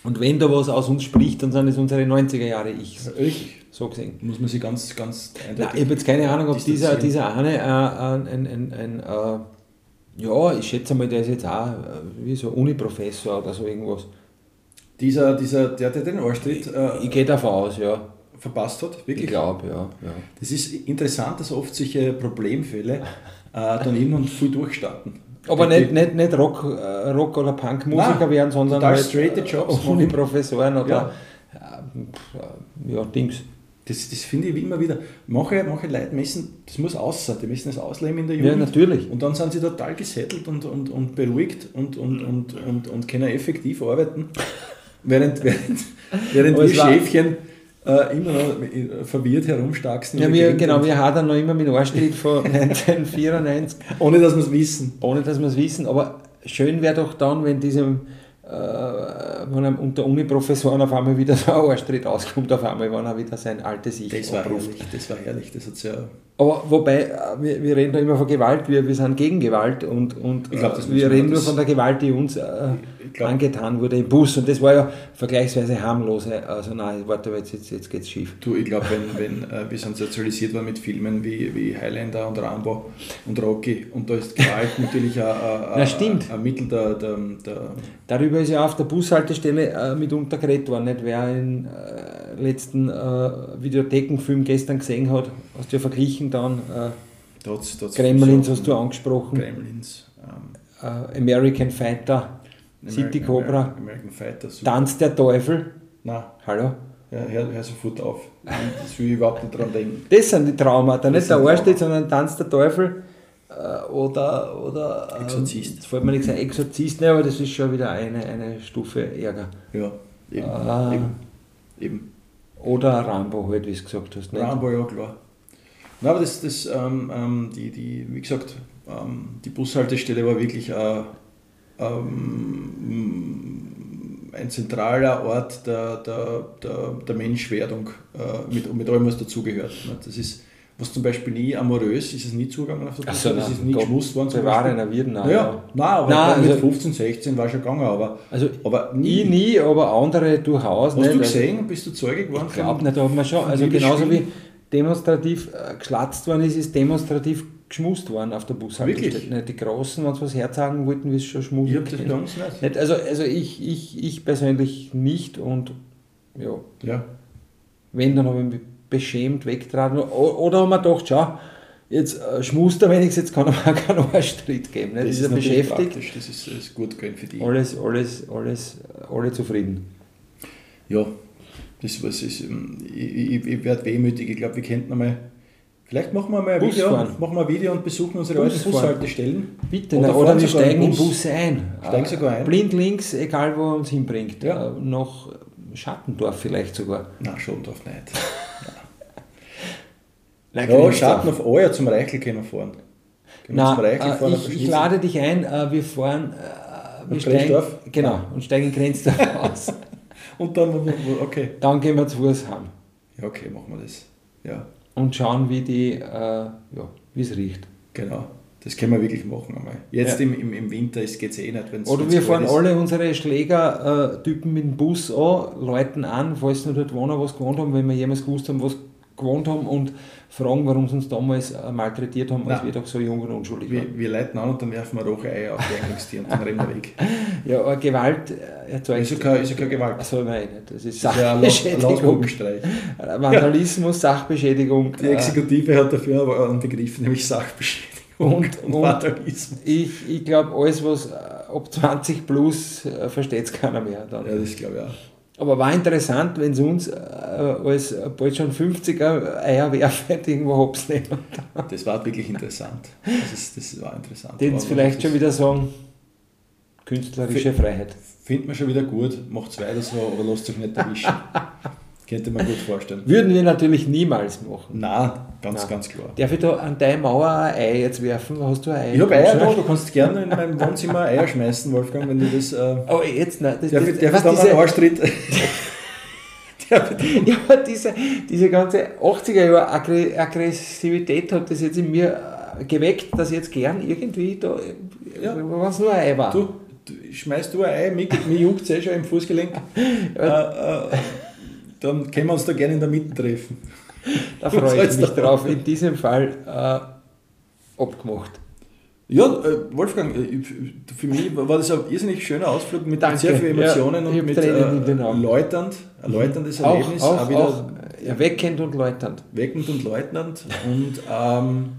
und wenn da was aus uns spricht, dann sind es unsere 90er Jahre Ichs. Richtig. So gesehen. Muss man sich ganz, ganz eindeutig ich habe jetzt keine Ahnung, ob dieser, dieser eine äh, ein, ein, ein, äh, ja, ich schätze mal, der ist jetzt auch äh, wie so Uni-Professor oder so irgendwas. Dieser, dieser, der, der den Arschtritt äh, Ich gehe davon aus, ja. verpasst hat, Ich wirklich. glaube, ja, ja. Das ist interessant, dass oft solche Problemfälle äh, dann irgendwann viel durchstarten. Aber nicht, nicht, nicht Rock, äh, Rock- oder Punk-Musiker werden, sondern halt, straighte äh, Jobs machen. Uni-Professoren oder Ja. äh, ja, Dings. Das, das finde ich wie immer wieder. Manche, manche Leute messen, das muss aussehen, die müssen das ausleben in der Ja, Jugend. natürlich. Und dann sind sie total gesettelt und, und, und beruhigt und, und, und, und, und können effektiv arbeiten. Während, während, während wir Schäfchen äh, immer noch verwirrt herumstarksen. in Ja, wir, genau, wir hadern noch immer mit Arschtritt von 1994, Ohne dass wir es wissen. ohne dass wir es wissen. Aber schön wäre doch dann, wenn diesem äh, wenn einem unter Uni-Professoren auf einmal wieder so ein Arschtritt auskommt, auf einmal, wenn er wieder sein altes Ich Das war herrlich, das war herrlich. Das hat's ja, Aber wobei, äh, wir, wir reden da immer von Gewalt, wir, wir sind gegen Gewalt und, und glaub, äh, wir reden nur von der Gewalt, die uns äh, glaub- angetan wurde im Bus und das war ja vergleichsweise harmlose, also nein, warte, jetzt, jetzt, jetzt geht's schief. Du, ich glaube, wenn, wenn äh, wir sind sozialisiert worden mit Filmen wie, wie Highlander und Rambo und Rocky und da ist Gewalt natürlich ein, Mittel der, der, der Darüber ist ja auf der Bushaltestelle äh, mitunter geredet worden, nicht? Wer den äh, letzten äh, Videothekenfilm gestern gesehen hat, hast du ja verglichen dann, äh, hat's Gremlins hast du angesprochen, Gremlins. Ähm, äh, American Fighter, City Cobra, American, Fighter, super. Tanz der Teufel, Nein, hallo? ja, hör, hör sofort auf. Das will ich überhaupt nicht dran denken. Das sind die Traumata, nicht Das der Arschtritt, sondern Tanz der Teufel äh, oder, oder ähm, Exorzist. Jetzt fällt mir nichts ein, Exorzist, ne, aber das ist schon wieder eine, eine Stufe ärger. Ja, eben. Ah. eben, eben. Oder Rambo, halt, wie du gesagt hast. Nicht? Rambo, ja klar. Na, aber das, das ähm, ähm, die, die, wie gesagt, ähm, die Bushaltestelle war wirklich äh, ähm, ein zentraler Ort der, der, der, der Menschwerdung äh, mit, mit allem, was dazugehört. ne. Das ist, was zum Beispiel nie amorös ist, es nie zugegangen auf der Ach so, das ist nie Gott geschmust worden. zum Bewahre, na wird nein. Naja, nein, aber Nein, mit also- 15, 16 war schon gegangen, aber, Also aber ich nie, aber andere durchaus Hast nicht. du Also, gesehen? Bist du Zeuge geworden? Ich glaube nicht, da hat man schon, also genauso wie demonstrativ äh, geschlatzt worden ist, ist demonstrativ geschmust worden auf der Bushaltestelle. Nicht Die Großen, wenn sie was herzagen wollten, wie es schon schmusen. Ich habe das bei uns nicht. Nicht, also also ich, ich, ich persönlich nicht und ja, Ja. wenn, dann habe ich mich beschämt weggetragen. Oder haben wir gedacht, schau, jetzt äh, schmust er wenigstens, jetzt kann er mir keinen Arschtritt geben. Nicht? ist er natürlich beschäftigt, praktisch, Das ist, das ist gut gehen für die. alles, alles, alles, alle zufrieden. Ja, das was ist. ähm, Ich, ich, ich werde wehmütig. Ich glaube, wir könnten einmal. Vielleicht machen wir mal ein Video, machen wir ein Video und besuchen unsere alten Busfahren. Bushaltestellen. Bitte, Oder oder, wir steigen im Bus. Bus ein. Steigen sogar ein. Blind links, egal wo er uns hinbringt. Ja. Äh, Nach Schattendorf vielleicht sogar. Nein, Schotendorf nicht. Nein, Ja. Schatten auf Euer zum Reichel können wir fahren. Können wir Nein, zum Reichel äh, fahren ich, ich lade dich ein, äh, wir fahren. Äh, wir steigen, Grenzdorf? Genau, und steigen in Grenzdorf aus. Und dann, okay. Dann gehen wir zu Fuß heim Ja, okay, machen wir das. Ja, und schauen, wie die, äh, ja, wie es riecht. genau. Das können wir wirklich machen einmal. Jetzt Ja. im, im, im Winter geht es eh nicht, wenn es Oder wir fahren alle unsere Schlägertypen mit dem Bus an, läuten an, falls sie noch dort wohnen, was gewohnt haben, wenn wir jemals gewusst haben, was gewohnt haben und fragen, warum sie uns damals äh, malträtiert haben, als Nein. wir doch so jung und unschuldig waren. Wir, wir leiten an und dann werfen wir rohe Eier auf die Eingangstür und dann rennen wir weg. Ja, aber Gewalt äh, erzeugt. Ist ja keine, ist ja keine Gewalt. Achso, nein, das ist Das ist ja Sachbeschädigung. Vandalismus, Sachbeschädigung. Die äh, Exekutive hat dafür aber einen Begriff, nämlich Sachbeschädigung Und- und- Vandalismus. Ich, ich glaube, alles, was äh, ab 20 plus, äh, versteht es keiner mehr. Dann. Ja, das glaube ich auch. Aber war interessant, wenn es uns äh, als bald schon 50er Eierwerfer irgendwo hops nehmen. Das war wirklich interessant. Das, ist, das war interessant. Den vielleicht schon wieder sagen, künstlerische Freiheit. Findet man schon wieder gut, macht weiter so, aber lasst euch nicht erwischen. Könnte man gut vorstellen. Würden wir natürlich niemals machen. Nein, ganz, Nein. ganz klar. Darf ich da an deine Mauer ein Ei jetzt werfen? Hast du ein Ei? Ich habe Eier da, du kannst gerne in meinem Wohnzimmer Eier schmeißen, Wolfgang, wenn du das. Äh, Aber jetzt, nein. Das, darf das, ich, darf ich dann diese, einen Arschtritt? Ja, aber diese, diese ganze 80er Jahre Aggre- Aggressivität hat das jetzt in mir äh, geweckt, dass ich jetzt gern irgendwie da, Ja. was nur ein Ei war. du, du, schmeißt du ein Ei, mir, mir juckt es eh schon im Fußgelenk. äh, äh, dann können wir uns da gerne in der Mitte treffen. da freue ich mich drauf. In diesem Fall äh, abgemacht. Ja, äh, Wolfgang, äh, für mich war das ein irrsinnig schöner Ausflug mit Danke. sehr vielen Emotionen Ja, und mit äh, läuternd, ein läuterndes Auch, Erlebnis, auch, wieder auch erweckend und läuternd. weckend und leutnant. Und ähm,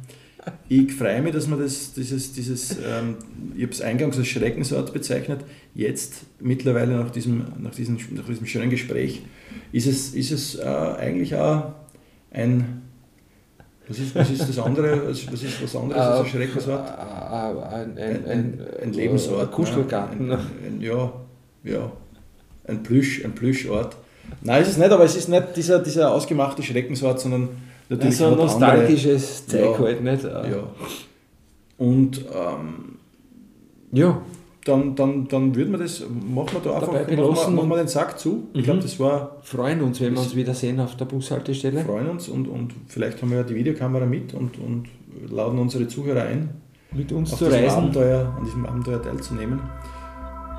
ich freue mich, dass man das, dieses, dieses ähm, ich habe es eingangs als Schreckensort bezeichnet, jetzt mittlerweile nach diesem, nach diesem, nach diesem schönen Gespräch, ist es, ist es äh, eigentlich auch ein, was ist, was ist das andere, was ist was anderes als ein Schreckensort? Äh, Ein, ein, Ein, ein, ein Lebensort. Ein Kuschelgarten. Ne? Ein, ein, ja, ja, ein, Plüsch, ein Plüschort. Nein, ist es nicht, aber es ist nicht dieser, dieser ausgemachte Schreckensort, sondern natürlich so ein nostalgisches Zeug Ja. halt, nicht? Andere, ja. Und ähm, ja. dann, dann, dann würden wir das, machen wir da einfach, Dabei machen wir, machen wir den Sack zu. Ich Mhm. glaube, das war, freuen uns, wenn wir uns wiedersehen auf der Bushaltestelle. freuen uns und, und vielleicht haben wir ja die Videokamera mit und, und laden unsere Zuhörer ein, Mit uns zu reisen. Abenteuer, an diesem Abenteuer teilzunehmen.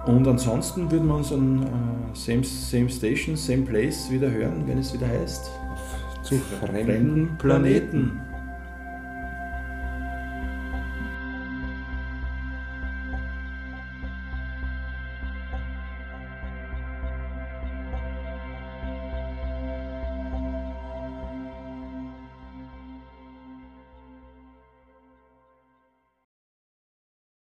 Und ansonsten würden wir uns an äh, same, same Station, Same Place wieder hören, wenn es wieder heißt. Zu fremden. Planeten.